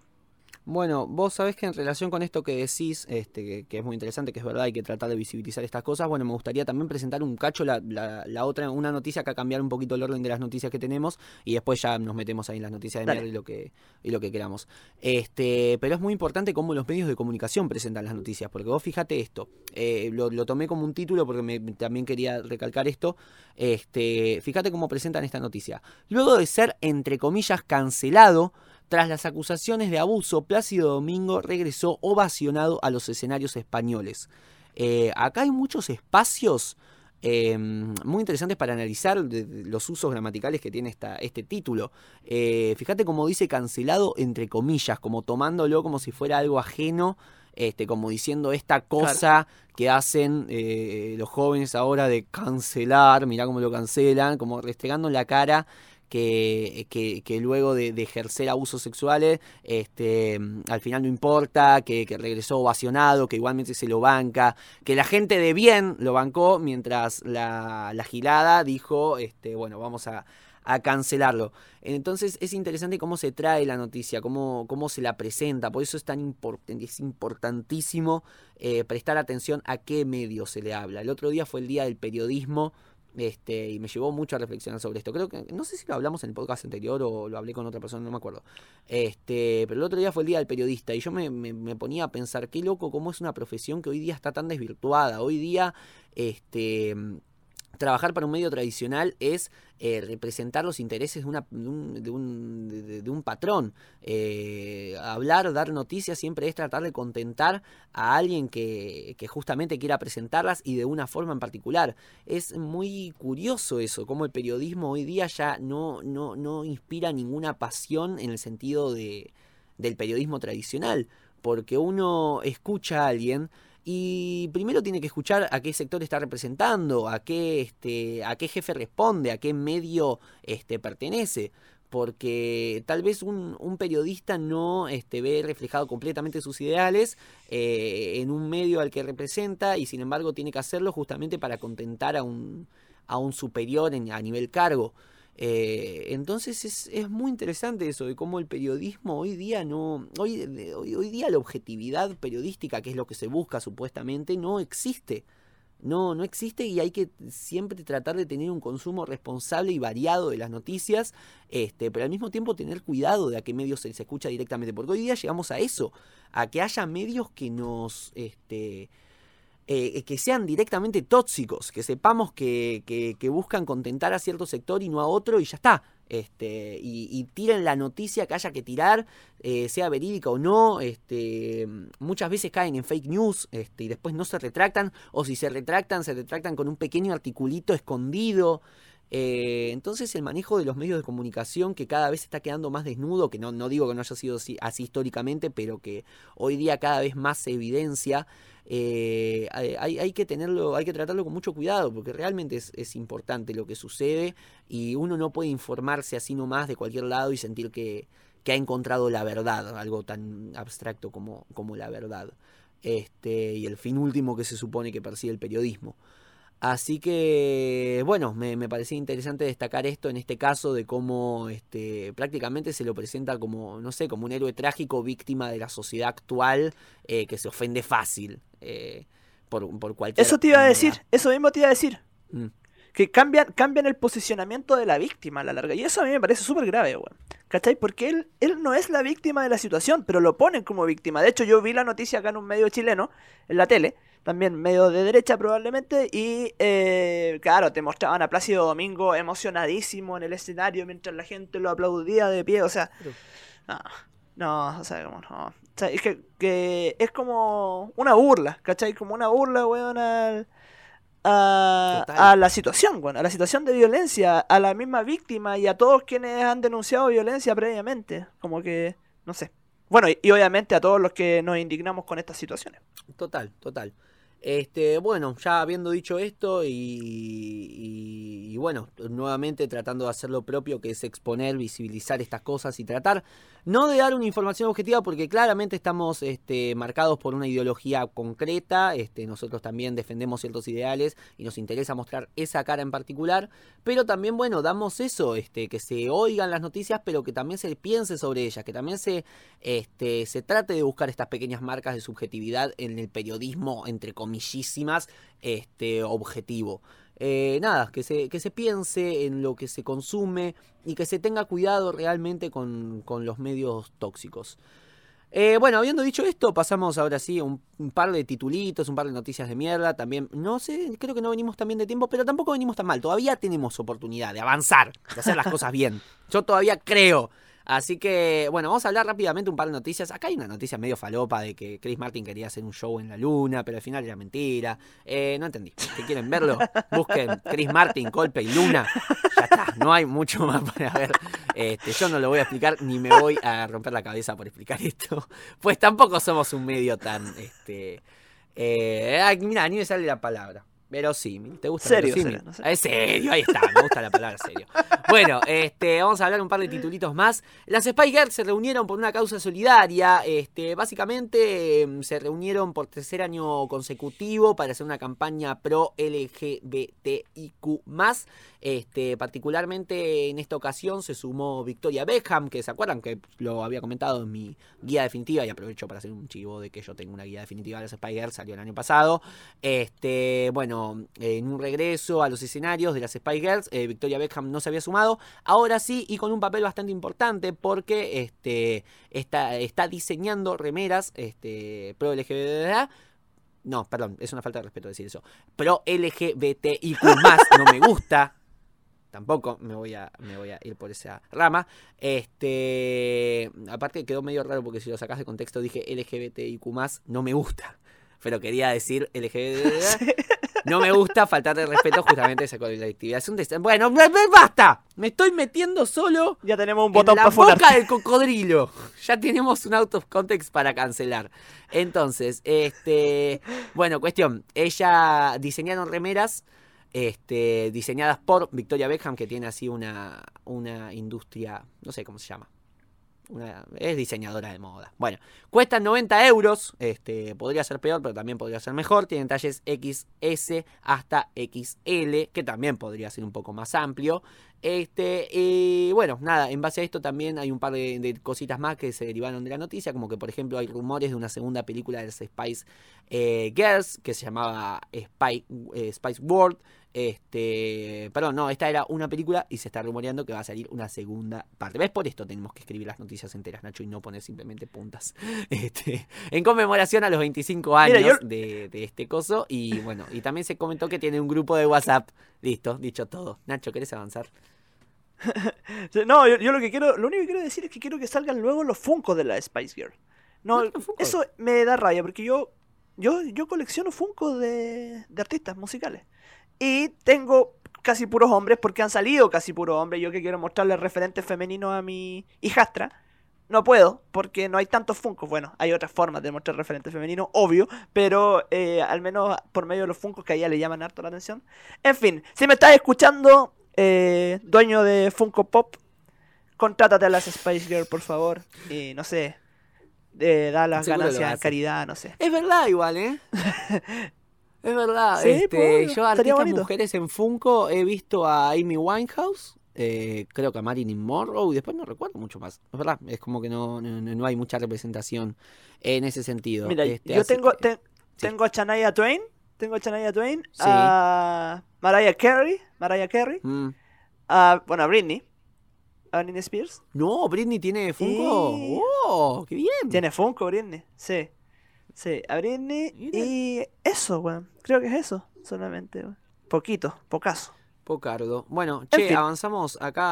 Bueno, vos sabés que en relación con esto que decís, este, que, que es muy interesante, que es verdad, hay que tratar de visibilizar estas cosas, bueno, me gustaría también presentar un cacho, la, la, la otra, una noticia que a cambiar un poquito el orden de las noticias que tenemos, y después ya nos metemos ahí en las noticias de Dale. mierda y lo que, y lo que queramos. Este, pero es muy importante cómo los medios de comunicación presentan las noticias, porque vos fíjate esto, eh, lo, lo tomé como un título porque me, también quería recalcar esto, este, fíjate cómo presentan esta noticia. Luego de ser, entre comillas, cancelado, tras las acusaciones de abuso, Plácido Domingo regresó ovacionado a los escenarios españoles. Eh, acá hay muchos espacios eh, muy interesantes para analizar de- de los usos gramaticales que tiene esta, este título. Eh, fíjate cómo dice cancelado entre comillas, como tomándolo como si fuera algo ajeno, este, como diciendo esta cosa que hacen eh, los jóvenes ahora de cancelar, mirá cómo lo cancelan, como restregando en la cara que, que, que luego de, de ejercer abusos sexuales, este, al final no importa, que, regresó ovacionado, que igualmente se lo banca, que la gente de bien lo bancó, mientras la, la gilada dijo, este, bueno, vamos a, a cancelarlo. Entonces es interesante cómo se trae la noticia, cómo, cómo se la presenta, por eso es tan importante, es importantísimo eh, prestar atención a qué medio se le habla. El otro día fue el día del periodismo. Este, y me llevó mucho a reflexionar sobre esto. Creo que, no sé si lo hablamos en el podcast anterior o lo hablé con otra persona, no me acuerdo. Este, pero el otro día fue el día del periodista y yo me, me- me ponía a pensar, qué loco cómo es una profesión que hoy día está tan desvirtuada. Hoy día, este, trabajar para un medio tradicional es eh, representar los intereses de, una, de, un, patrón. Eh, hablar, dar noticias siempre es tratar de contentar a alguien que, que justamente quiera presentarlas y de una forma en particular. Es muy curioso eso, cómo el periodismo hoy día ya no, no, no inspira ninguna pasión en el sentido de, del periodismo tradicional, porque uno escucha a alguien Y primero tiene que escuchar a qué sector está representando, a qué, este, a qué jefe responde, a qué medio este, pertenece porque tal vez un, un periodista no este, ve reflejado completamente sus ideales eh, en un medio al que representa y sin embargo tiene que hacerlo justamente para contentar a un, a un superior en, a nivel cargo. Eh, entonces es, es, muy interesante eso de cómo el periodismo hoy día no. Hoy, hoy, hoy día la objetividad periodística, que es lo que se busca supuestamente, no existe no, no existe y hay que siempre tratar de tener un consumo responsable y variado de las noticias, este, pero al mismo tiempo tener cuidado de a qué medios se, escucha directamente, porque hoy día llegamos a eso, a que haya medios que nos, este, eh, que sean directamente tóxicos, que sepamos que, que, que buscan contentar a cierto sector y no a otro y ya está este, y, tiren la noticia que haya que tirar, eh, sea verídica o no, este, muchas veces caen en fake news este, y después no se retractan, o si se retractan, se retractan con un pequeño articulito escondido. Eh, entonces el manejo de los medios de comunicación que cada vez está quedando más desnudo, que no, no digo que no haya sido así, históricamente, pero que hoy día cada vez más evidencia, eh, hay, hay, que tenerlo, hay que tratarlo con mucho cuidado, porque realmente es, es, importante lo que sucede y uno no puede informarse así nomás de cualquier lado y sentir que, que ha encontrado la verdad, algo tan abstracto como, como la verdad. Este, y el fin último que se supone que persigue el periodismo. Así que, bueno, me, me, parecía interesante destacar esto en este caso de cómo este, prácticamente se lo presenta como, no sé, como un héroe trágico víctima de la sociedad actual eh, que se ofende fácil eh, por, por, cualquier... Eso te iba a decir, eso mismo te iba a decir. Mm. Que cambian, cambian el posicionamiento de la víctima a la larga. Y eso a mí me parece súper grave, weón. ¿Cachai? Porque él, él no es la víctima de la situación, pero lo ponen como víctima. De hecho, yo vi la noticia acá en un medio chileno, en la tele, también medio de derecha probablemente, y eh, claro, te mostraban a Plácido Domingo emocionadísimo en el escenario mientras la gente lo aplaudía de pie, o sea, no, no, o sea, como no. O sea, es que, que, es como una burla, ¿cachai? Como una burla, weón, al, a, a, la situación, bueno, a la situación de violencia, a la misma víctima y a todos quienes han denunciado violencia previamente, como que, no sé. Bueno, y, y obviamente a todos los que nos indignamos con estas situaciones. Total, total. Este, bueno, ya habiendo dicho esto y, bueno, nuevamente tratando de hacer lo propio, que es exponer, visibilizar estas cosas y tratar no de dar una información objetiva, porque claramente estamos este, marcados por una ideología concreta, este, nosotros también defendemos ciertos ideales y nos interesa mostrar esa cara en particular, pero también, bueno, damos eso, este, que se oigan las noticias, pero que también se piense sobre ellas, que también se, se trate de buscar estas pequeñas marcas de subjetividad en el periodismo, entre comillísimas, este, objetivo. Eh, nada, que se, que se piense en lo que se consume y que se tenga cuidado realmente con, con los medios tóxicos. Eh, bueno, habiendo dicho esto, pasamos ahora sí a un, un, par de titulitos, un par de noticias de mierda. También, no sé, creo que no venimos tan bien de tiempo, pero tampoco venimos tan mal. Todavía tenemos oportunidad de avanzar, de hacer las cosas bien. Yo todavía creo Así que, bueno, vamos a hablar rápidamente un par de noticias. Acá hay una noticia medio falopa de que Chris Martin quería hacer un show en la luna, pero al final era mentira. Eh, no entendí. Si quieren verlo, busquen Chris Martin, Colpe y Luna. Ya está, no hay mucho más para ver. Este, yo no lo voy a explicar ni me voy a romper la cabeza por explicar esto. Pues tampoco somos un medio tan. Este, eh, mira, ni me sale la palabra. Verosímil. ¿Te gusta serio, verosímil? serio, no sé. Es serio, ahí está, me gusta la palabra serio. Bueno, este, vamos a hablar un par de titulitos más. Las Spy Girls se reunieron por una causa solidaria. Este, básicamente se reunieron por tercer año consecutivo para hacer una campaña pro LGBTIQ. Este, particularmente en esta ocasión se sumó Victoria Beckham, que se acuerdan que lo había comentado en mi guía definitiva, y aprovecho para hacer un chivo de que yo tengo una guía definitiva de las Spy Girls, salió el año pasado. Este, bueno, en un regreso a los escenarios de las Spy Girls, eh, Victoria Beckham no se había sumado, ahora sí, y con un papel bastante importante, porque este, está, está diseñando remeras este, pro LGBT. No, perdón, es una falta de respeto decir eso. Pro LGBTIQ, no me gusta. Tampoco me voy a me voy a ir por esa rama. Este aparte quedó medio raro porque si lo sacas de contexto dije LGBTIQ no me gusta. Pero quería decir LGBT no me gusta faltar de respeto justamente a esa colectividad. Es un des- Bueno, basta. Me estoy metiendo solo Ya tenemos un en botón la para funar. boca del cocodrilo. Ya tenemos un out of context para cancelar. Entonces, este, bueno, cuestión. Ella diseñaron remeras, este, diseñadas por Victoria Beckham, que tiene así una, una industria, no sé cómo se llama. Es diseñadora de moda. Bueno, cuestan 90 euros. Este, podría ser peor, pero también podría ser mejor. Tienen talles XS hasta XL, que también podría ser un poco más amplio. Este, y bueno, nada, en base a esto también hay un par de, cositas más que se derivaron de la noticia, como que por ejemplo hay rumores de una segunda película de Spice eh, Girls que se llamaba eh, Spice World. Este, perdón, no, esta era una película y se está rumoreando que va a salir una segunda parte. ¿Ves? Por esto tenemos que escribir las noticias enteras, Nacho, y no poner simplemente puntas. Este, en conmemoración a los 25 años Mira, yo- de, de este coso. Y bueno, y también se comentó que tiene un grupo de WhatsApp. Listo, dicho todo. Nacho, ¿querés avanzar? No, yo, yo lo que quiero, lo único que quiero decir es que quiero que salgan luego los Funkos de la Spice Girl. No, eso me da rabia porque yo, yo, yo colecciono Funkos de, de artistas musicales. Y tengo casi puros hombres porque han salido casi puros hombres. Yo que quiero mostrarle referentes femeninos a mi hijastra. No puedo, porque no hay tantos Funkos. Bueno, hay otras formas de mostrar referentes femeninos, obvio, pero eh, al menos por medio de los Funkos que a ella le llaman harto la atención. En fin, si me estás escuchando, eh, dueño de Funko Pop, contrátate a las Spice Girl, por favor. Y no sé, eh, da las Seguro ganancias hace. caridad, no sé. Es verdad igual, ¿eh? Es verdad. Sí, este, pues, yo artistas bonito. mujeres en Funko he visto a Amy Winehouse, eh, creo que a Marilyn Monroe y después no recuerdo mucho más. Es verdad, es como que no, no, no hay mucha representación en ese sentido. Mira, Este, yo tengo, que- te- sí. tengo a Shania Twain, tengo a Shania Twain, Sí. a Mariah Carey, Mariah Carey, Mm. a, bueno, a Britney, a Britney Spears. No, Britney tiene Funko. Y- ¡Oh! ¡Qué bien! Tiene Funko Britney, sí. Sí, a Britney Mira. y eso, weón. Creo que es eso, solamente, weón. Poquito, pocaso. Pocardo. Bueno, En che, fin. avanzamos acá.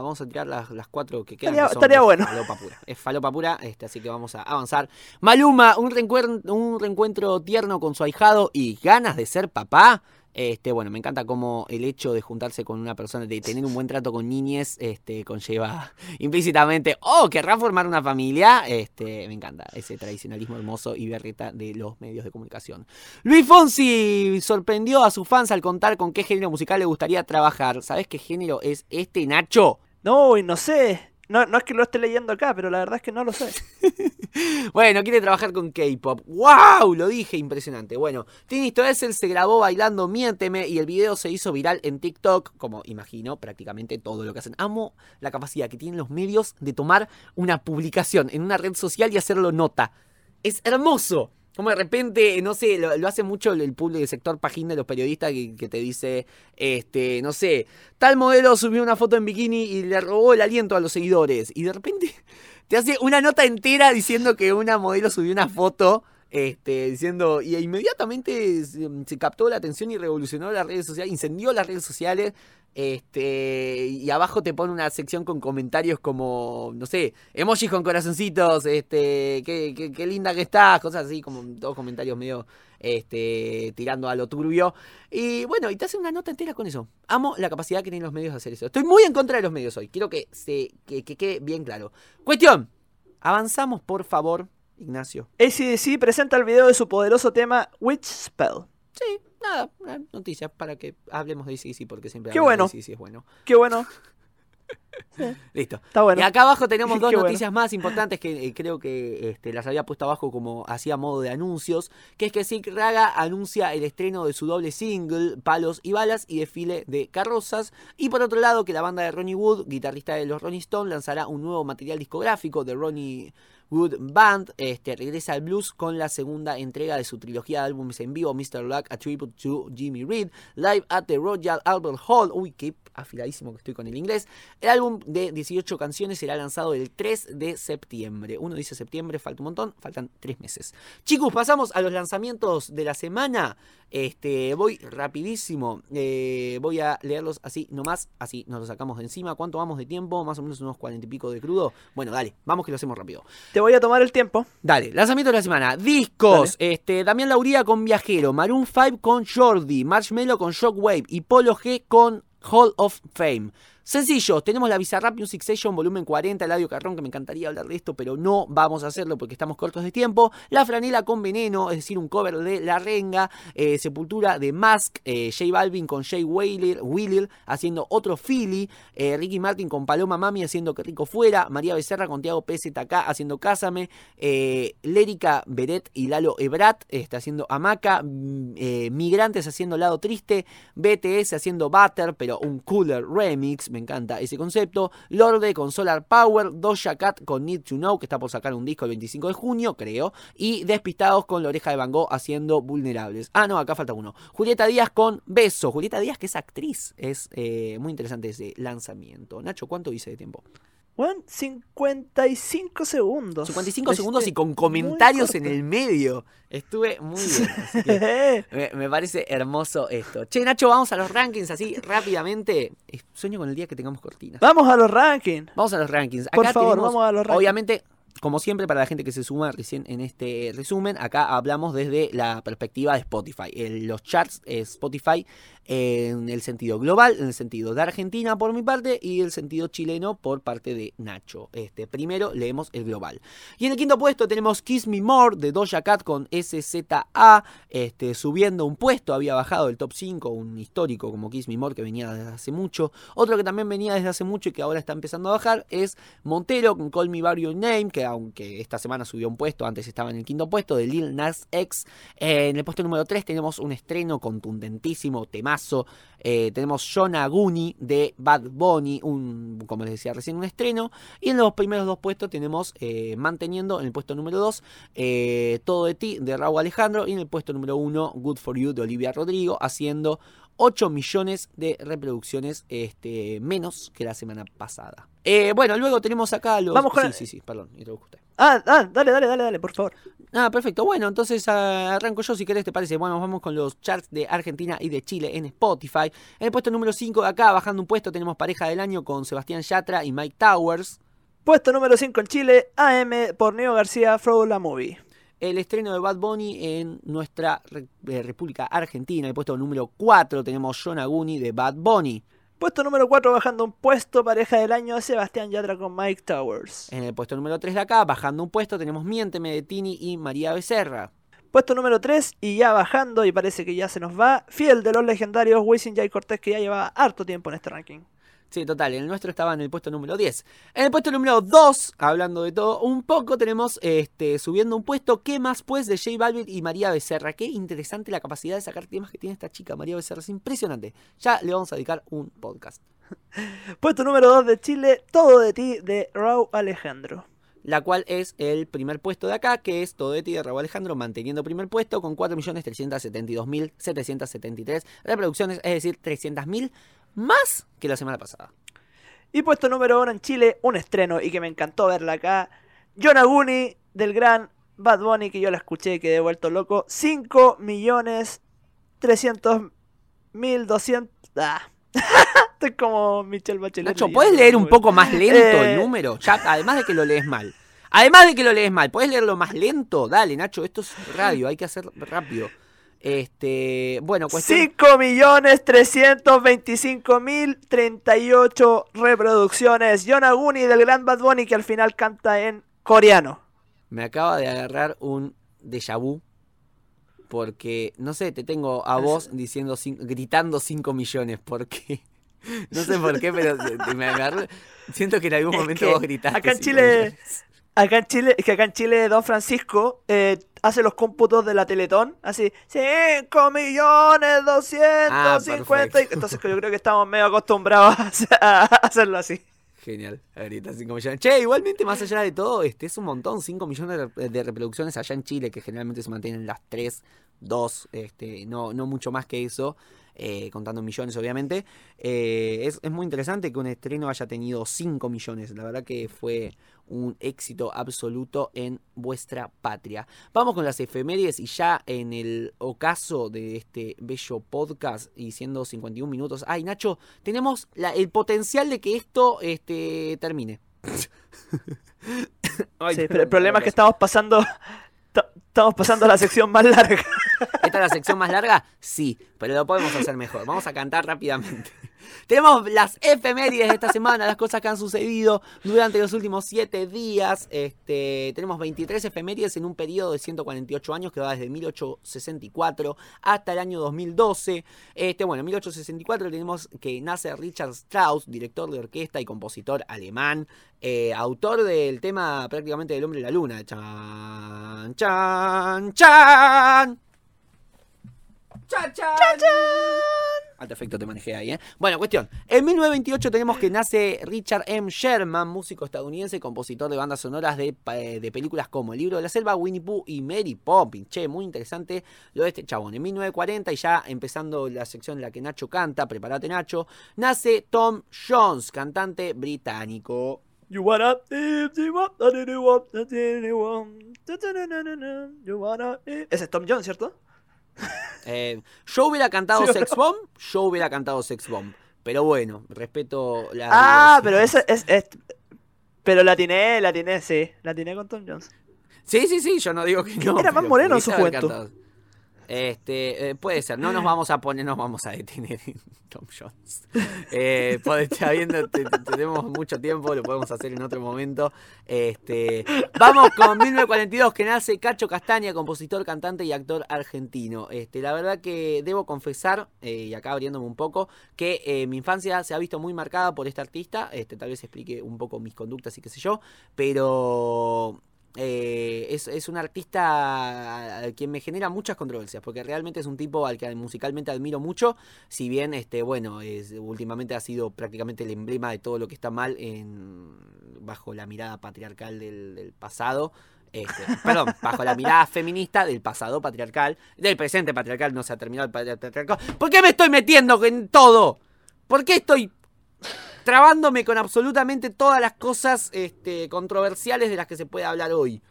Vamos a tirar las, las cuatro que quedan. Estaría- que estaría bueno. Falopa pura. Es falopa pura, este, así que vamos a avanzar. Maluma, un, reencuer- un reencuentro tierno con su ahijado y ganas de ser papá. Este, bueno, me encanta cómo el hecho de juntarse con una persona, de tener un buen trato con niñes, este, conlleva implícitamente, oh, querrá formar una familia. Este, me encanta ese tradicionalismo hermoso y berreta de los medios de comunicación. Luis Fonsi sorprendió a sus fans al contar con qué género musical le gustaría trabajar. ¿Sabes qué género es este, Nacho? No, no sé. No, no es que lo esté leyendo acá, pero la verdad es que no lo sé. Bueno, quiere trabajar con K-pop. ¡Wow! Lo dije, impresionante. Bueno, Tini Stoessel se grabó bailando Miénteme y el video se hizo viral en TikTok, como imagino, prácticamente todo lo que hacen. Amo la capacidad que tienen los medios de tomar una publicación en una red social y hacerlo nota. Es hermoso. Como de repente, no sé, lo, hace mucho el, el público del sector pajín de los periodistas que, te dice, este, no sé, tal modelo subió una foto en bikini y le robó el aliento a los seguidores. Y de repente te hace una nota entera diciendo que una modelo subió una foto, este, diciendo, y inmediatamente se captó la atención y revolucionó las redes sociales, incendió las redes sociales, este, y abajo te pone una sección con comentarios como, no sé, emojis con corazoncitos, este, qué, qué, qué linda que estás, cosas así, como dos comentarios medio, este, tirando a lo turbio. Y bueno, y te hace una nota entera con eso. Amo la capacidad que tienen los medios de hacer eso. Estoy muy en contra de los medios hoy. Quiero que se que, que quede bien claro. Cuestión. Avanzamos, por favor, Ignacio. ACDC presenta el video de su poderoso tema Witch Spell. Sí, nada, una noticia para que hablemos de ICC porque siempre Qué hablar bueno. de ICC es bueno. Qué bueno, Listo. está bueno. Y acá abajo tenemos dos Qué bueno. noticias más importantes que eh, creo que este, las había puesto abajo como hacía modo de anuncios, que es que Sick Raga anuncia el estreno de su doble single, Palos y Balas, y desfile de carrozas. Y por otro lado, que la banda de Ronnie Wood, guitarrista de los Ronnie Stone, lanzará un nuevo material discográfico de Ronnie Wood Band, este, regresa al blues con la segunda entrega de su trilogía de álbumes en vivo, Mr. Luck, A Tribute to Jimmy Reed, Live at the Royal Albert Hall. Uy, qué afiladísimo que estoy con el inglés. El álbum de 18 canciones será lanzado el 3 de septiembre. Uno dice septiembre, falta un montón, faltan tres meses. Chicos, pasamos a los lanzamientos de la semana. Este, voy rapidísimo. eh, voy a leerlos así nomás. Así nos los sacamos de encima. ¿Cuánto vamos de tiempo? Más o menos unos 40 y pico de crudo. Bueno, dale, vamos que lo hacemos rápido. Te voy a tomar el tiempo. Dale, lanzamiento de la semana. Discos. Este, Damián Lauría con Viajero. Maroon 5 con Jordi. Marshmello con Shockwave. Y Polo G con Hall of Fame. Sencillo, tenemos la Bizarrap Music Session volumen 40, Eladio Carrón, que me encantaría hablar de esto, pero no vamos a hacerlo porque estamos cortos de tiempo. La Franela con Veneno, es decir, un cover de La Renga. eh, Sepultura de Mask, eh, J Balvin con Jay Wheeler, Wheeler haciendo otro Philly. eh, Ricky Martin con Paloma Mami haciendo Que Rico Fuera. María Becerra con Tiago PZK haciendo Cásame. Eh, Lérica Beret y Lalo Ebrat este, haciendo Hamaca. mm, Migrantes haciendo Lado Triste. BTS haciendo Butter, pero un cooler remix. Me encanta ese concepto. Lorde con Solar Power. Doja Cat con Need to Know, que está por sacar un disco el 25 de junio, creo. Y Despistados con La Oreja de Van Gogh haciendo Vulnerables. Ah, no, acá falta uno. Julieta Díaz con Beso. Julieta Díaz, que es actriz. Es eh, muy interesante ese lanzamiento. Nacho, ¿cuánto hice de tiempo? Bueno, 55 segundos. 55 Lo segundos y con comentarios en el medio. Estuve muy bien. así que me, me parece hermoso esto. Che, Nacho, vamos a los rankings así rápidamente. Eh, Sueño con el día que tengamos cortinas. Vamos a los rankings. Vamos a los rankings. Por Acá favor, tenemos, vamos a los rankings. Obviamente, como siempre, para la gente que se suma recién en este resumen, acá hablamos desde la perspectiva de Spotify. El- los charts eh, Spotify en el sentido global, en el sentido de Argentina por mi parte y el sentido chileno por parte de Nacho. Este, primero leemos el global. Y en el quinto puesto tenemos Kiss Me More de Doja Cat con SZA, este, subiendo un puesto, había bajado del top 5, un histórico como Kiss Me More que venía desde hace mucho. Otro que también venía desde hace mucho y que ahora está empezando a bajar es Montero con Call Me By Name, que aunque esta semana subió un puesto, antes estaba en el quinto puesto, de Lil Nas X. Eh, en el puesto número 3 tenemos un estreno contundentísimo, temazo. Eh, tenemos John Aguni de Bad Bunny, un, como les decía recién, un estreno. Y en los primeros dos puestos tenemos eh, manteniendo en el puesto número 2 Todo de ti de Raúl Alejandro. Y en el puesto número 1 Good for You de Olivia Rodrigo, haciendo 8 millones de reproducciones este, menos que la semana pasada. Eh, bueno, luego tenemos acá los. Vamos con sí, el- sí, sí, perdón, usted. Ah, ah, dale, dale, dale, dale, por favor. Ah, perfecto. Bueno, entonces ah, arranco yo si querés, ¿te parece? Bueno, vamos con los charts de Argentina y de Chile en Spotify. En el puesto número 5 de acá, bajando un puesto, tenemos pareja del año con Sebastián Yatra y Mike Towers. Puesto número 5 en Chile, AM por Neo García, Frodo la Movie. El estreno de Bad Bunny en nuestra eh, República Argentina. En el puesto número 4 tenemos John Aguni de Bad Bunny. Puesto número 4 bajando un puesto, pareja del año, Sebastián Yatra con Mike Towers. En el puesto número 3 de acá, bajando un puesto, tenemos Miénteme de Tini y María Becerra. Puesto número 3 y ya bajando y parece que ya se nos va, fiel de los legendarios Wisin Jay Cortés que ya lleva harto tiempo en este ranking. Sí, total, el nuestro estaba en el puesto número 10. En el puesto número 2, hablando de todo un poco, tenemos este, subiendo un puesto, ¿qué más pues de J Balvin y María Becerra? Qué interesante la capacidad de sacar temas que tiene esta chica, María Becerra, es impresionante. Ya le vamos a dedicar un podcast. Puesto número 2 de Chile, Todo de ti de Raúl Alejandro. La cual es el primer puesto de acá, que es Todo de ti de Raúl Alejandro, manteniendo primer puesto con 4.372.773 reproducciones, es decir, 300.000 más que la semana pasada. Y puesto número 1 en Chile, un estreno y que me encantó verla acá. John Aguni del gran Bad Bunny que yo la escuché y quedé vuelto loco. 5 millones 300 mil 200... Ah. Estoy como Michelle Bachelet. Nacho, ¿puedes leer un poco más lento Eh. el número? Ya, además de que lo lees mal. Además de que lo lees mal, ¿puedes leerlo más lento? Dale, Nacho, esto es radio, hay que hacer rápido. Este, bueno, cuestión... 5 millones 325 mil 38 reproducciones. John Aguni del gran Bad Bunny que al final canta en coreano. Me acaba de agarrar un déjà vu. Porque, no sé, te tengo a vos diciendo, gritando 5 millones. Porque, no sé por qué, pero me agarró. Siento que en algún momento vos gritaste. acá en 5 Chile- millones. Acá en Chile, es que acá en Chile Don Francisco eh, hace los cómputos de la Teletón, así, 5 millones 250. Ah. Entonces yo creo que estamos medio acostumbrados a hacer- a hacerlo así. Genial, ahorita 5 millones. Che, igualmente, más allá de todo, este es un montón, 5 millones de reproducciones allá en Chile, que generalmente se mantienen las 3, 2, este, no, no mucho más que eso. Eh, contando millones obviamente. Eh, es, es muy interesante que un estreno haya tenido 5 millones, la verdad que fue un éxito absoluto en vuestra patria. Vamos con las efemérides y ya en el ocaso de este bello podcast y siendo 51 minutos. Ay, Nacho, tenemos la- el potencial de que esto este, termine. Ay, Sí, pero el problema es que estamos pasando. Ta- Estamos pasando a la sección más larga. ¿Esta es la sección más larga? Sí, pero lo podemos hacer mejor. Vamos a cantar rápidamente. Tenemos las efemérides de esta semana, las cosas que han sucedido durante los últimos 7 días. Este, tenemos 23 efemérides en un periodo de 148 años que va desde 1864 hasta el año 2012. Este, bueno, en 1864 tenemos que nace Richard Strauss, director de orquesta y compositor alemán, eh, autor del tema prácticamente del hombre y la luna. Chan, chan, chan. Chan, chan. Alto efecto te manejé ahí, ¿eh? Bueno, cuestión. En 1928 tenemos que nace Richard M. Sherman, músico estadounidense, compositor de bandas sonoras de, eh, de películas como El libro de la selva, Winnie Pooh y Mary Poppins. Che, muy interesante lo de este chabón. En 1940, y ya empezando la sección en la que Nacho canta, prepárate Nacho, nace Tom Jones, cantante británico. You wanna Ese es Tom Jones, ¿cierto? Eh, yo hubiera cantado Sí, Sex Bomb, yo hubiera cantado Sex Bomb. Pero bueno, respeto la. Ah, pero ese es, es- Pero la atiné, la atiné, sí. La atiné con Tom Jones. Sí, sí, sí, yo no digo que no. Era más moreno en su juventud. Este, eh, puede ser, no nos vamos a poner, nos vamos a detener en Tom Jones. Eh, te- tenemos mucho tiempo, lo podemos hacer en otro momento. Este, vamos con 1942, que nace Cacho Castaña, compositor, cantante y actor argentino. Este, la verdad que debo confesar, eh, y acá abriéndome un poco, que eh, mi infancia se ha visto muy marcada por este artista. Este, tal vez explique un poco mis conductas y qué sé yo, pero eh, es, es un artista al quien me genera muchas controversias, porque realmente es un tipo al que musicalmente admiro mucho, si bien, este, bueno, es, últimamente ha sido prácticamente el emblema de todo lo que está mal en, bajo la mirada patriarcal del, del pasado. Este, perdón, bajo la mirada feminista del pasado patriarcal, del presente patriarcal, no se ha terminado el patri- patriarcal. ¿Por qué me estoy metiendo en todo? ¿Por qué estoy trabándome con absolutamente todas las cosas este, controversiales de las que se puede hablar hoy.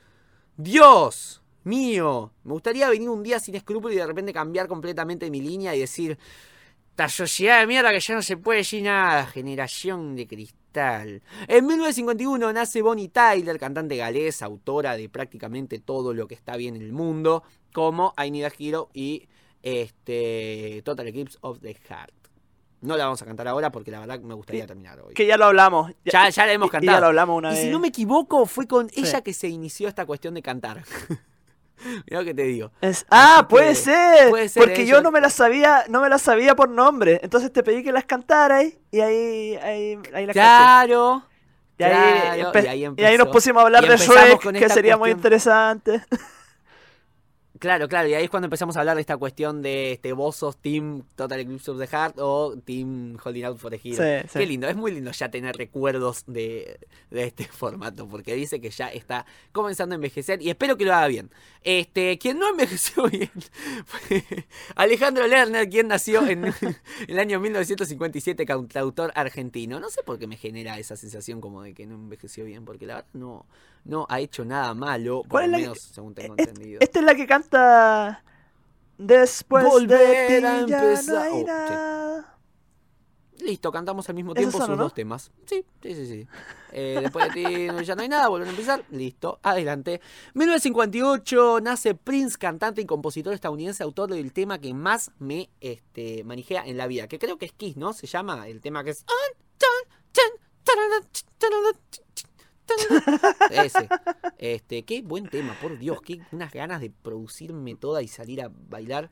Dios mío, me gustaría venir un día sin escrúpulos y de repente cambiar completamente mi línea y decir, esta sociedad de mierda que ya no se puede decir nada, generación de cristal. En 1951 nace Bonnie Tyler, cantante galesa, autora de prácticamente todo lo que está bien en el mundo, como I Need Hero y este, Total Eclipse of the Heart. No la vamos a cantar ahora porque la verdad me gustaría Que- terminar hoy. Que ya lo hablamos. Ya, ya la hemos y- y cantado. ya lo hablamos una Y vez. si no me equivoco, fue con Sí. ella que se inició esta cuestión de cantar. Mira lo que te digo. Es- ah, puede que- ser. puede ser, porque yo no me las sabía, no me las sabía por nombre. Entonces te pedí que las cantaras y ahí, ahí, ahí las canté. Claro. Y ahí, claro, y ahí y ahí nos pusimos a hablar de Shrek, que sería muy interesante. Claro, claro, y ahí es cuando empezamos a hablar de esta cuestión de este, vos sos Team Total Eclipse of the Heart o Team Holding Out for the Hero. Sí, sí. Qué lindo, es muy lindo ya tener recuerdos de, de este formato, porque dice que ya está comenzando a envejecer y espero que lo haga bien. Este, quien no envejeció bien fue Alejandro Lerner, quien nació en el año 1957, cantautor argentino. No sé por qué me genera esa sensación como de que no envejeció bien, porque la verdad no, no ha hecho nada malo, por ¿Cuál es lo la que- menos según tengo Es- entendido. Esta es la que canta Después Volver de ti a ya empezar. no hay Oh, sí. Listo, cantamos al mismo ¿Esos tiempo son, sus no? dos temas. Sí, sí, sí, sí. Eh, después de ti ya no hay nada, vuelven a empezar. Listo, adelante. 1958 nace Prince, cantante y compositor estadounidense, autor del tema que más me este, manijea en la vida. Que creo que es Kiss, ¿no? Se llama el tema que es. Ese. Este, qué buen tema, por Dios, qué unas ganas de producirme toda y salir a bailar.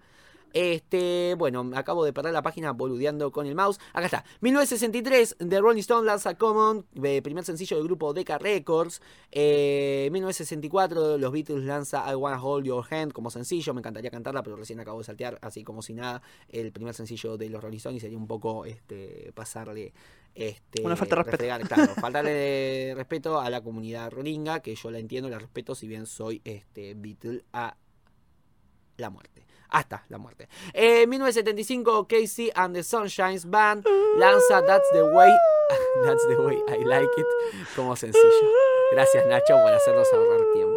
Este, bueno, acabo de perder la página boludeando con el mouse. Acá está. 1963, The Rolling Stones lanza Common, eh, primer sencillo del grupo Decca Records. Eh, 1964, los Beatles lanza I Wanna Hold Your Hand como sencillo. Me encantaría cantarla, pero recién acabo de saltear, así como si nada, el primer sencillo de los Rolling Stones y sería un poco este, pasarle. Este, Una falta de respeto. claro, faltarle respeto a la comunidad rolinga, que yo la entiendo, la respeto, si bien soy este Beatle a la muerte. hasta la muerte. En 1975, Casey and the Sunshines Band lanza That's the Way, That's the Way I Like It como sencillo. Gracias Nacho por hacernos ahorrar tiempo.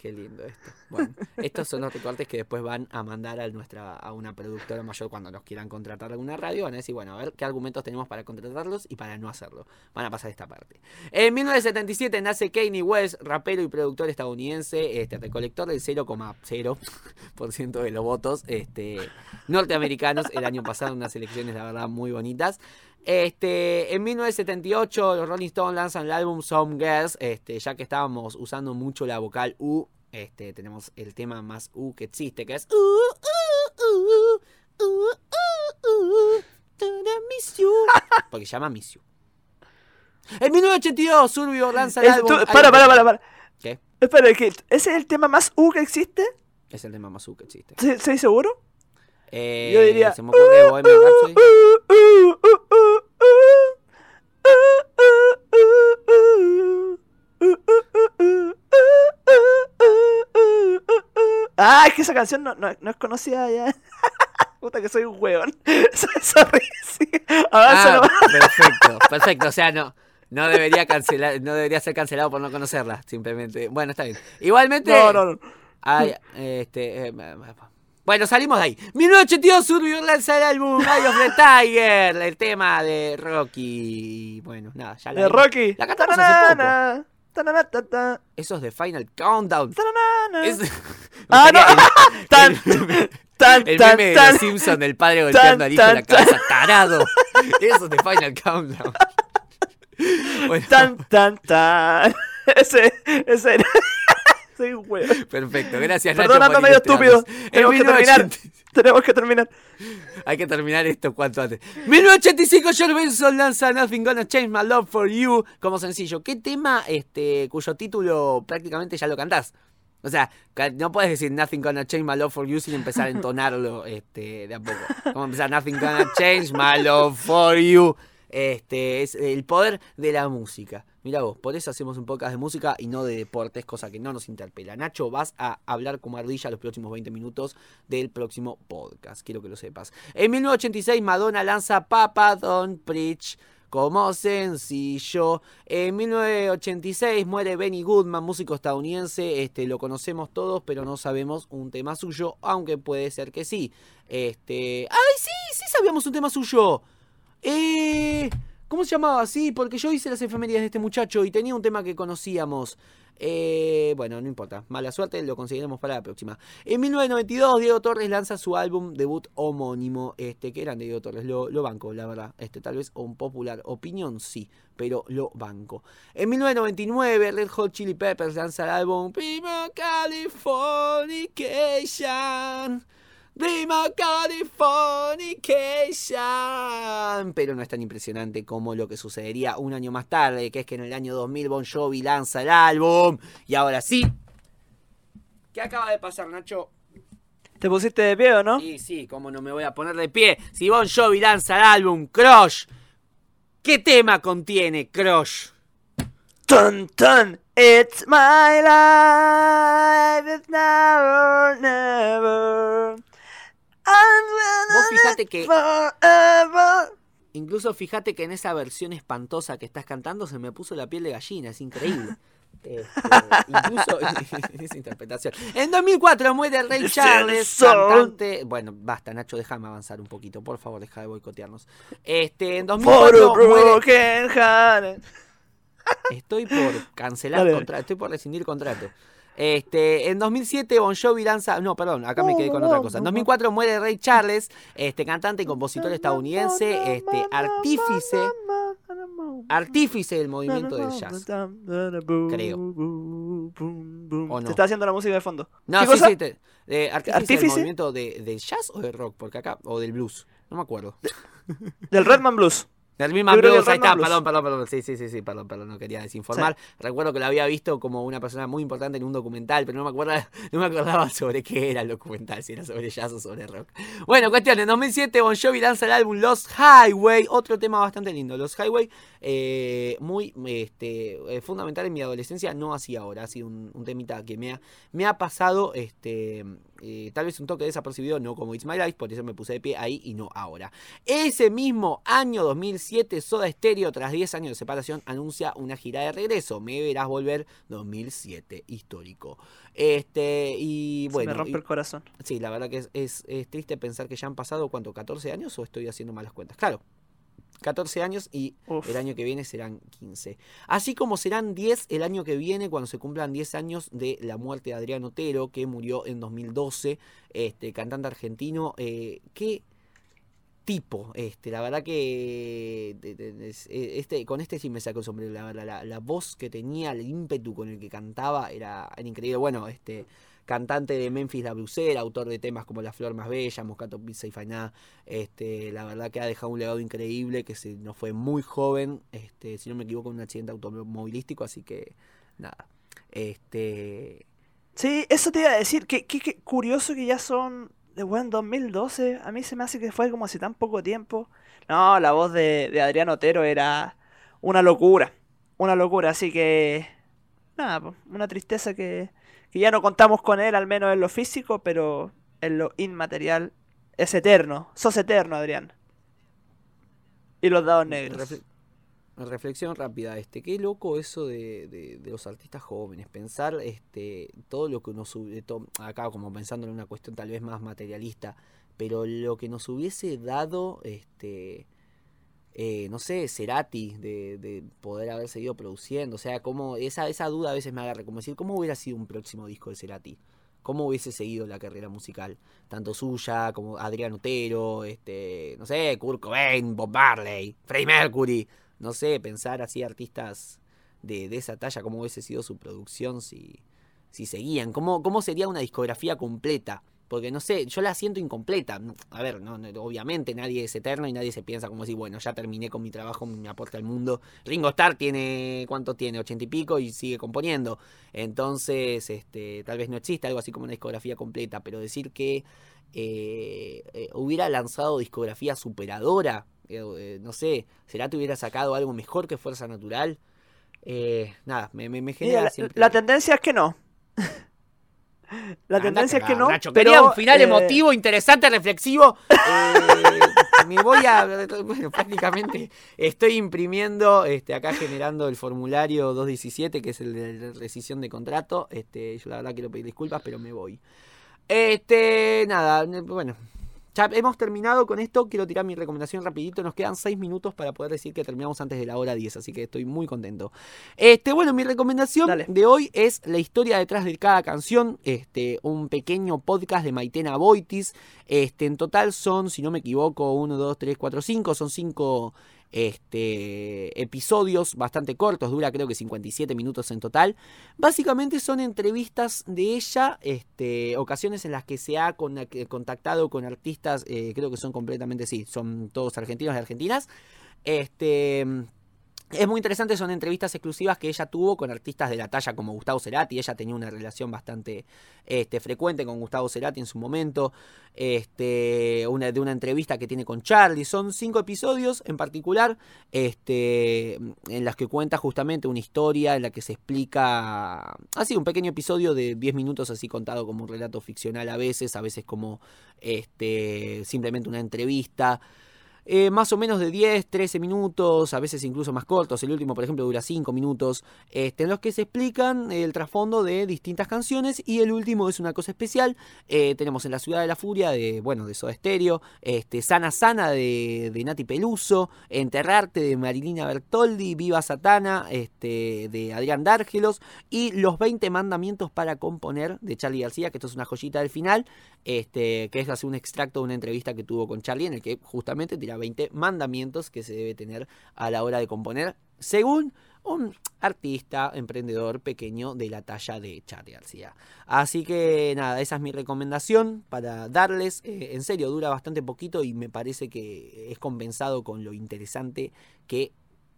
Qué lindo esto. Bueno, estos son los recortes que después van a mandar a nuestra a una productora mayor cuando nos quieran contratar alguna radio. Van a decir, bueno, a ver qué argumentos tenemos para contratarlos y para no hacerlo. Van a pasar esta parte. En 1977 nace Kanye West, rapero y productor estadounidense, este recolector del 0,0% de los votos este, norteamericanos el año pasado unas elecciones, la verdad, muy bonitas. Este, en 1978 los Rolling Stones lanzan el álbum Some Girls, este, ya que estábamos usando mucho la vocal U, este, tenemos el tema más U que existe, que es U, U, U, U, U, U, tada, Miss You, porque se llama Miss You. En 1982 Survivor lanza el álbum... para, para, para, para. ¿Qué? Espera. ¿ese es el tema más U que existe? Es el tema más U que existe. ¿Se- ¿Estoy seguro? Eh, Yo diría- Se me ocurre Bohemian Rhapsody. Ah, es que esa canción no, no, no es conocida ya. Puta que soy un hueón. Sorry. sí. Avanza Ah, perfecto, perfecto. O sea, no, no debería cancelar, no debería ser cancelado por no conocerla, simplemente. Bueno, está bien. Igualmente. No, no, no. hay, este, eh, bueno, salimos de ahí. 1982 Survivor lanza el álbum Eye of the Tiger, el tema de Rocky. Bueno, nada, ya la De. Rocky. La cantamos hace poco. Eso es de Final Countdown. Es, Ah, no. Tan, el, tan, el meme de tan. los Simpsons del padre golpeando al hijo en la cabeza, tarado. Eso es de Final Countdown. Bueno, Tan, tan, tan. Ese, ese. Soy un hueón. perfecto, gracias Perdón, ando medio estúpido. En Tenemos que terminar. 1980 Tenemos que terminar. Hay que terminar esto cuanto antes. 1985 George Benson lanza Nothing Gonna Change My Love For You como sencillo. ¿Qué tema este cuyo título prácticamente ya lo cantás? O sea, no puedes decir Nothing Gonna Change My Love For You sin empezar a entonarlo este, de a poco. Vamos a empezar Nothing Gonna Change My Love For You. Este es el poder de la música. Mira vos, por eso hacemos un podcast de música y no de deportes, cosa que no nos interpela. Nacho, vas a hablar como ardilla los próximos 20 minutos del próximo podcast. Quiero que lo sepas. En 1986 Madonna lanza Papa Don't Preach como sencillo. En 1986 muere Benny Goodman, músico estadounidense. Este, lo conocemos todos, pero no sabemos un tema suyo, aunque puede ser que sí. Este, ay, sí, sí sabíamos un tema suyo. Eh, ¿Cómo se llamaba? Sí, porque yo hice las efemérides de este muchacho y tenía un tema que conocíamos. Eh, bueno, no importa. Mala suerte, lo conseguiremos para la próxima. En 1992, Diego Torres lanza su álbum debut homónimo. Este, que eran de Diego Torres. Lo, banco, la verdad. Este, tal vez un popular opinión, sí. Pero lo banco. En 1999, Red Hot Chili Peppers lanza el álbum Prima Californication. Prima Californication. Pero no es tan impresionante como lo que sucedería un año más tarde, que es que en el año 2000 Bon Jovi lanza el álbum. Y ahora sí. ¿Qué acaba de pasar, Nacho? ¿Te pusiste de pie o no? Y sí, cómo no me voy a poner de pie. Si Bon Jovi lanza el álbum Crush. ¿Qué tema contiene Crush? Tun, tun. It's my life. It's never, never. Vos fíjate que-. Incluso fíjate que en esa versión espantosa que estás cantando se me puso la piel de gallina, es increíble. Este, incluso esa interpretación. En 2004 muere Ray It's Charles, cantante. Bueno, basta, Nacho, déjame avanzar un poquito, por favor, deja de boicotearnos. Este, en For 2004 a muere. Estoy por cancelar dale. contrato, estoy por rescindir contrato. Este, en 2007 Bon Jovi lanza, no, perdón, acá me quedé con otra cosa. En 2004 muere Ray Charles, este cantante y compositor estadounidense, este artífice, artífice del movimiento del jazz. Creo. ¿O no? Se está haciendo la música de fondo. No, ¿Qué sí, cosa? sí, te- de artífice, del ¿Artífice? movimiento de, del jazz o del rock, porque acá, o del blues, no me acuerdo. Del Redman Blues. Del mismo blues, el ahí está, perdón, perdón, perdón, sí, sí, sí, sí, perdón, perdón, no quería desinformar. Recuerdo que lo había visto como una persona muy importante en un documental, pero no me acordaba, no me acordaba sobre qué era el documental, si era sobre jazz o sobre rock. Bueno, cuestión, en 2007 Bon Jovi lanza el álbum Lost Highway, otro tema bastante lindo. Lost Highway, eh, muy este, eh, fundamental en mi adolescencia, no así ahora, ha sido un, un temita que me ha, me ha pasado este, eh, tal vez un toque desapercibido, no como It's My Life, por eso me puse de pie ahí y no ahora. Ese mismo año 2007, Soda Stereo, tras 10 años de separación, anuncia una gira de regreso. Me verás volver 2007, histórico. Este, y Se bueno. me rompe y- el corazón. Sí, la verdad que es, es- es triste pensar que ya han pasado, ¿cuánto? ¿14 años o estoy haciendo malas cuentas? Claro, 14 años y Uf. el año que viene serán 15. Así como serán 10 el año que viene cuando se cumplan 10 años de la muerte de Adrián Otero, que murió en 2012, este cantante argentino. Eh, ¿Qué tipo? Este, la verdad que eh, este, con este sí me saco el sombrero. La, la, la voz que tenía, el ímpetu con el que cantaba era, era increíble. Bueno, este cantante de Memphis La Blusera, autor de temas como La Flor Más Bella, Moscato Pizza y Fainá, este, la verdad que ha dejado un legado increíble, que se nos fue muy joven, este, si no me equivoco, en un accidente automovilístico, así que nada. Este, Sí, eso te iba a decir. Qué- qué curioso que ya son. De buen 2012. A mí se me hace que fue como hace tan poco tiempo. No, la voz de, de Adrián Otero era una locura. Una locura. Así que. Nada, una tristeza que, que ya no contamos con él, al menos en lo físico, pero en lo inmaterial es eterno. Sos eterno, Adrián. Y los dados negros. refle- reflexión rápida, este, qué loco eso de, de- de los artistas jóvenes, pensar este, todo lo que nos hubiese, acá como pensando en una cuestión tal vez más materialista, pero lo que nos hubiese dado, este, eh, no sé, Cerati, de, de poder haber seguido produciendo, o sea, como esa, esa duda a veces me agarra, como decir, ¿cómo hubiera sido un próximo disco de Cerati? ¿Cómo hubiese seguido la carrera musical? Tanto suya como Adrián Otero, este, no sé, Kurt Cobain, Bob Marley, Freddie Mercury, no sé, pensar así artistas de, de esa talla, cómo hubiese sido su producción si, si seguían, cómo, cómo sería una discografía completa. Porque no sé, yo la siento incompleta. A ver, no, no, obviamente nadie es eterno y nadie se piensa como si, bueno, ya terminé con mi trabajo, mi aporte al mundo. Ringo Starr tiene, ¿cuánto tiene? Ochenta y pico y sigue componiendo. Entonces, este, tal vez no exista algo así como una discografía completa, pero decir que eh, eh, hubiera lanzado discografía superadora, eh, no sé, será que hubiera sacado algo mejor que Fuerza Natural. Eh, nada, me, me, me Mira, genera la, siempre- la tendencia es que no. La tendencia es que no. Nacho. pero, Quería un final eh, emotivo, interesante, reflexivo. Eh, me voy a. Bueno, prácticamente estoy imprimiendo, este, acá generando el formulario 217, que es el de rescisión de contrato. Este, yo la verdad quiero pedir disculpas, pero me voy. Este, nada, bueno. Ya hemos terminado con esto. Quiero tirar mi recomendación rapidito. Nos quedan 6 minutos para poder decir que terminamos antes de la hora 10, así que estoy muy contento. Este, bueno, mi recomendación Dale. de hoy es la historia detrás de cada canción. Este, un pequeño podcast de Maitena Boitis. Este, en total son, si no me equivoco, 1, 2, 3, 4, 5. Son 5 este, episodios bastante cortos, dura creo que 57 minutos en total. Básicamente son entrevistas de ella, este, ocasiones en las que se ha eh, contactado con artistas, eh, creo que son completamente, sí, son todos argentinos y argentinas. Este, es muy interesante, son entrevistas exclusivas que ella tuvo con artistas de la talla como Gustavo Cerati. Ella tenía una relación bastante este, frecuente con Gustavo Cerati en su momento. Este, una, de una entrevista que tiene con Charlie. Son cinco episodios en particular este, en las que cuenta justamente una historia en la que se explica. Así, un pequeño episodio de 10 minutos, así contado como un relato ficcional a veces, a veces como este, simplemente una entrevista. Eh, más o menos de 10, 13 minutos, a veces incluso más cortos. El último, por ejemplo, dura 5 minutos, este, en los que se explican el trasfondo de distintas canciones. Y el último es una cosa especial. Eh, tenemos en La Ciudad de la Furia, de, bueno, de Soda Stereo, este, Sana Sana de, de Nati Peluso, Enterrarte de Marilina Bertoldi, Viva Satana este, de Adrián Dárgelos y Los 20 Mandamientos para Componer de Charlie García, que esto es una joyita del final, que es así un extracto de una entrevista que tuvo con Charlie en el que justamente tira 20 mandamientos que se debe tener a la hora de componer según un artista, emprendedor pequeño de la talla de Charlie García. Así que nada, esa es mi recomendación para darles. eh, en serio, dura bastante poquito y me parece que es compensado con lo interesante que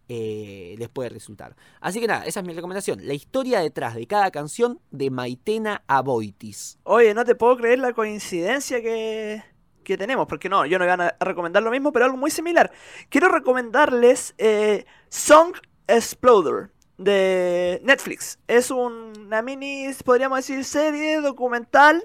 eh, les puede resultar. Así que nada, esa es mi recomendación. La historia detrás de cada canción de Maitena Aboitis. Oye, no te puedo creer la coincidencia que, que tenemos, porque no, yo no iba a recomendar lo mismo, pero algo muy similar. Quiero recomendarles eh, Song Exploder de Netflix. Es una mini, podríamos decir, serie documental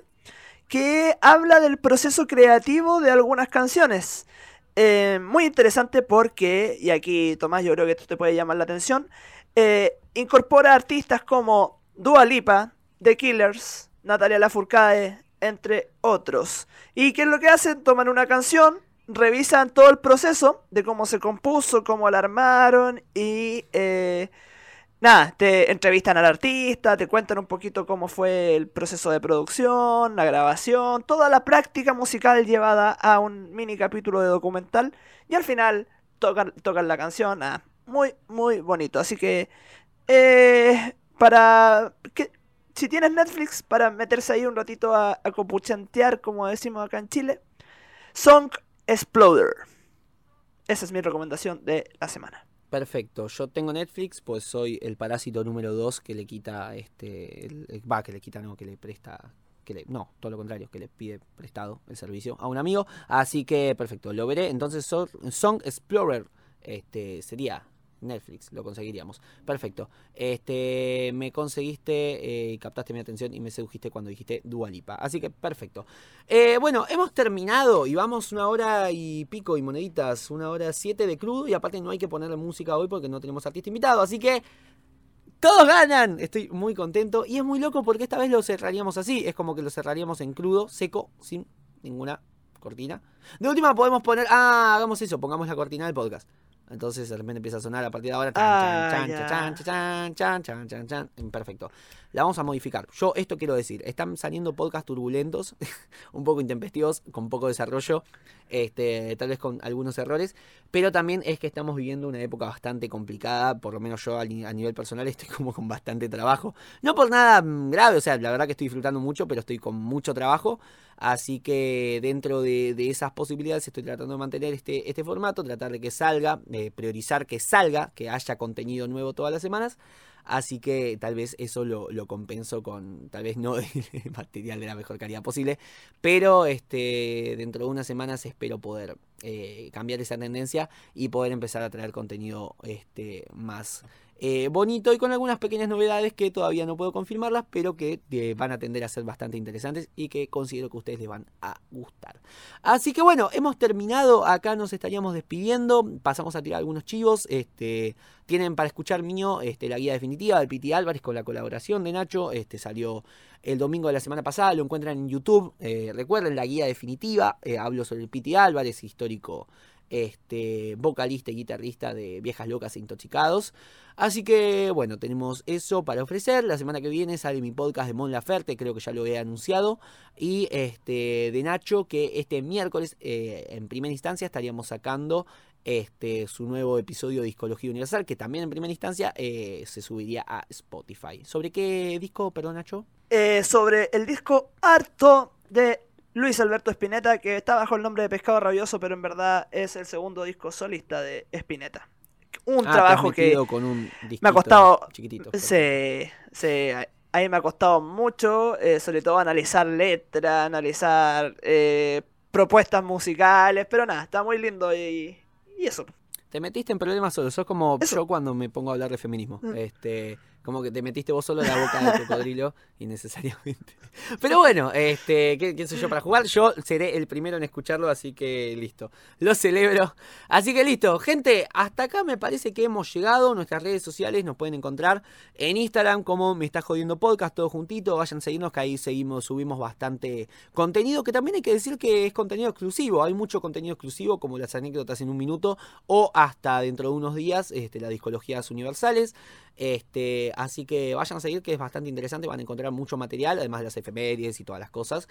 que habla del proceso creativo de algunas canciones. Eh, muy interesante porque, y aquí Tomás yo creo que esto te puede llamar la atención, eh, incorpora artistas como Dua Lipa, The Killers, Natalia Lafourcade, entre otros. ¿Y qué es lo que hacen? Toman una canción, revisan todo el proceso de cómo se compuso, cómo la armaron y eh, nada, te entrevistan al artista, te cuentan un poquito cómo fue el proceso de producción, la grabación, toda la práctica musical llevada a un mini capítulo de documental y al final tocan, tocan la canción, ah, muy, muy bonito. Así que, eh, para que, si tienes Netflix, para meterse ahí un ratito a, a copuchantear, como decimos acá en Chile, Song Exploder. Esa es mi recomendación de la semana. Perfecto, yo tengo Netflix, pues soy el parásito número 2 que le quita este, va, que le quita, no, que le presta, que le, no, todo lo contrario, que le pide prestado el servicio a un amigo, así que perfecto, lo veré, entonces so- Song Explorer, este, sería Netflix, lo conseguiríamos, perfecto, este, me conseguiste, eh, captaste mi atención y me sedujiste cuando dijiste Dualipa, así que perfecto. Eh, bueno, hemos terminado y vamos una hora y pico y moneditas, una hora siete de crudo y aparte no hay que ponerle música hoy porque no tenemos artista invitado, así que todos ganan. Estoy muy contento y es muy loco porque esta vez lo cerraríamos así, es como que lo cerraríamos en crudo, seco, sin ninguna cortina. De última podemos poner, ah, hagamos eso, pongamos la cortina del podcast. Entonces de repente empieza a sonar a partir de ahora. Ah, Chan, ya. chan, chan, chan, chan, chan, chan, chan. Perfecto. La vamos a modificar. Yo esto quiero decir, están saliendo podcasts turbulentos, un poco intempestivos, con poco desarrollo, este, tal vez con algunos errores, pero también es que estamos viviendo una época bastante complicada, por lo menos yo a nivel personal estoy como con bastante trabajo. No por nada mm, grave, o sea, la verdad que estoy disfrutando mucho, pero estoy con mucho trabajo. Así que dentro de, esas posibilidades estoy tratando de mantener este, este formato, tratar de que salga, priorizar que salga, que haya contenido nuevo todas las semanas. Así que tal vez eso lo, lo compenso con, tal vez no el material de la mejor calidad posible, pero este, dentro de unas semanas espero poder eh, cambiar esa tendencia y poder empezar a traer contenido este, más eh, bonito y con algunas pequeñas novedades que todavía no puedo confirmarlas, pero que eh, van a tender a ser bastante interesantes y que considero que ustedes les van a gustar. Así que bueno, hemos terminado, acá nos estaríamos despidiendo, pasamos a tirar algunos chivos, este, tienen para escuchar mío este, la guía definitiva del Piti Álvarez con la colaboración de Nacho, este salió el domingo de la semana pasada, lo encuentran en YouTube, eh, recuerden la guía definitiva, hablo sobre el Piti Álvarez, histórico este, vocalista y guitarrista de Viejas Locas e Intoxicados. Así que bueno, tenemos eso para ofrecer. La semana que viene sale mi podcast de Mon Laferte, creo que ya lo he anunciado. Y este de Nacho, que este miércoles, eh, en primera instancia, estaríamos sacando este, su nuevo episodio de Discología Universal, que también en primera instancia eh, se subiría a Spotify. ¿Sobre qué disco, perdón, Nacho? Eh, sobre el disco Harto de Luis Alberto Spinetta, que está bajo el nombre de Pescado Rabioso, pero en verdad es el segundo disco solista de Spinetta. Un Ah, trabajo que con un me ha costado. chiquitito. Se, se- ahí me ha costado mucho, eh, sobre todo analizar letras, analizar eh, propuestas musicales, pero nada, está muy lindo y, y eso. Te metiste en problemas solo, sos como Eso. yo cuando me pongo a hablar de feminismo. Mm. Este, como que te metiste vos solo en la boca del cocodrilo innecesariamente. Pero bueno, este, ¿qué, qué soy yo para jugar? Yo seré el primero en escucharlo, así que listo. Lo celebro. Así que listo, gente, hasta acá me parece que hemos llegado. Nuestras redes sociales nos pueden encontrar en Instagram como Me Está Jodiendo Podcast, todo juntito. Vayan a seguirnos que ahí seguimos, subimos bastante contenido, que también hay que decir que es contenido exclusivo. Hay mucho contenido exclusivo, como las anécdotas en un minuto, o hasta dentro de unos días, este, las discologías universales. Este, así que vayan a seguir, que es bastante interesante. Van a encontrar mucho material, además de las efemérides y todas las cosas.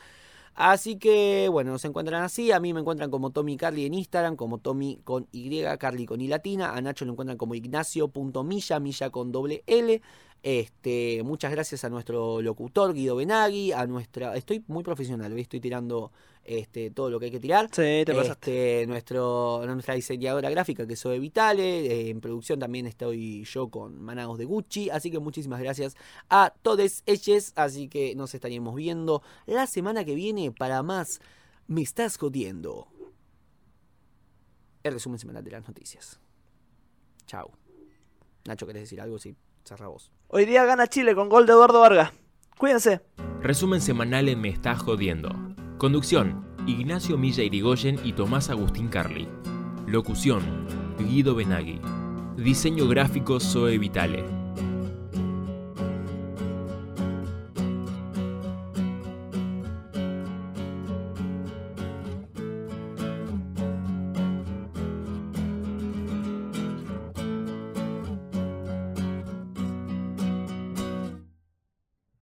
Así que, bueno, nos encuentran así. A mí me encuentran como Tommy Carly en Instagram, como Tommy con Y, Carly con I latina. A Nacho lo encuentran como Ignacio.milla, milla con doble L. Este, muchas gracias a nuestro locutor Guido Benagui, a nuestra. Estoy muy profesional, hoy estoy tirando este, todo lo que hay que tirar. Sí, te pasaste. Este, nuestro, nuestra diseñadora gráfica que es Zoe Vitale, eh, en producción también estoy yo con Managos de Gucci, así que muchísimas gracias a todos ellos, así que nos estaríamos viendo la semana que viene para más Me estás jodiendo. El resumen semanal de las noticias. Chao. Nacho, ¿querés decir algo? Sí, cerra vos. Hoy día gana Chile con gol de Eduardo Vargas. Cuídense. Resumen semanal en Me Está Jodiendo. Conducción: Ignacio Milla Irigoyen y Tomás Agustín Carli. Locución: Guido Benaghi. Diseño gráfico Zoe Vitale.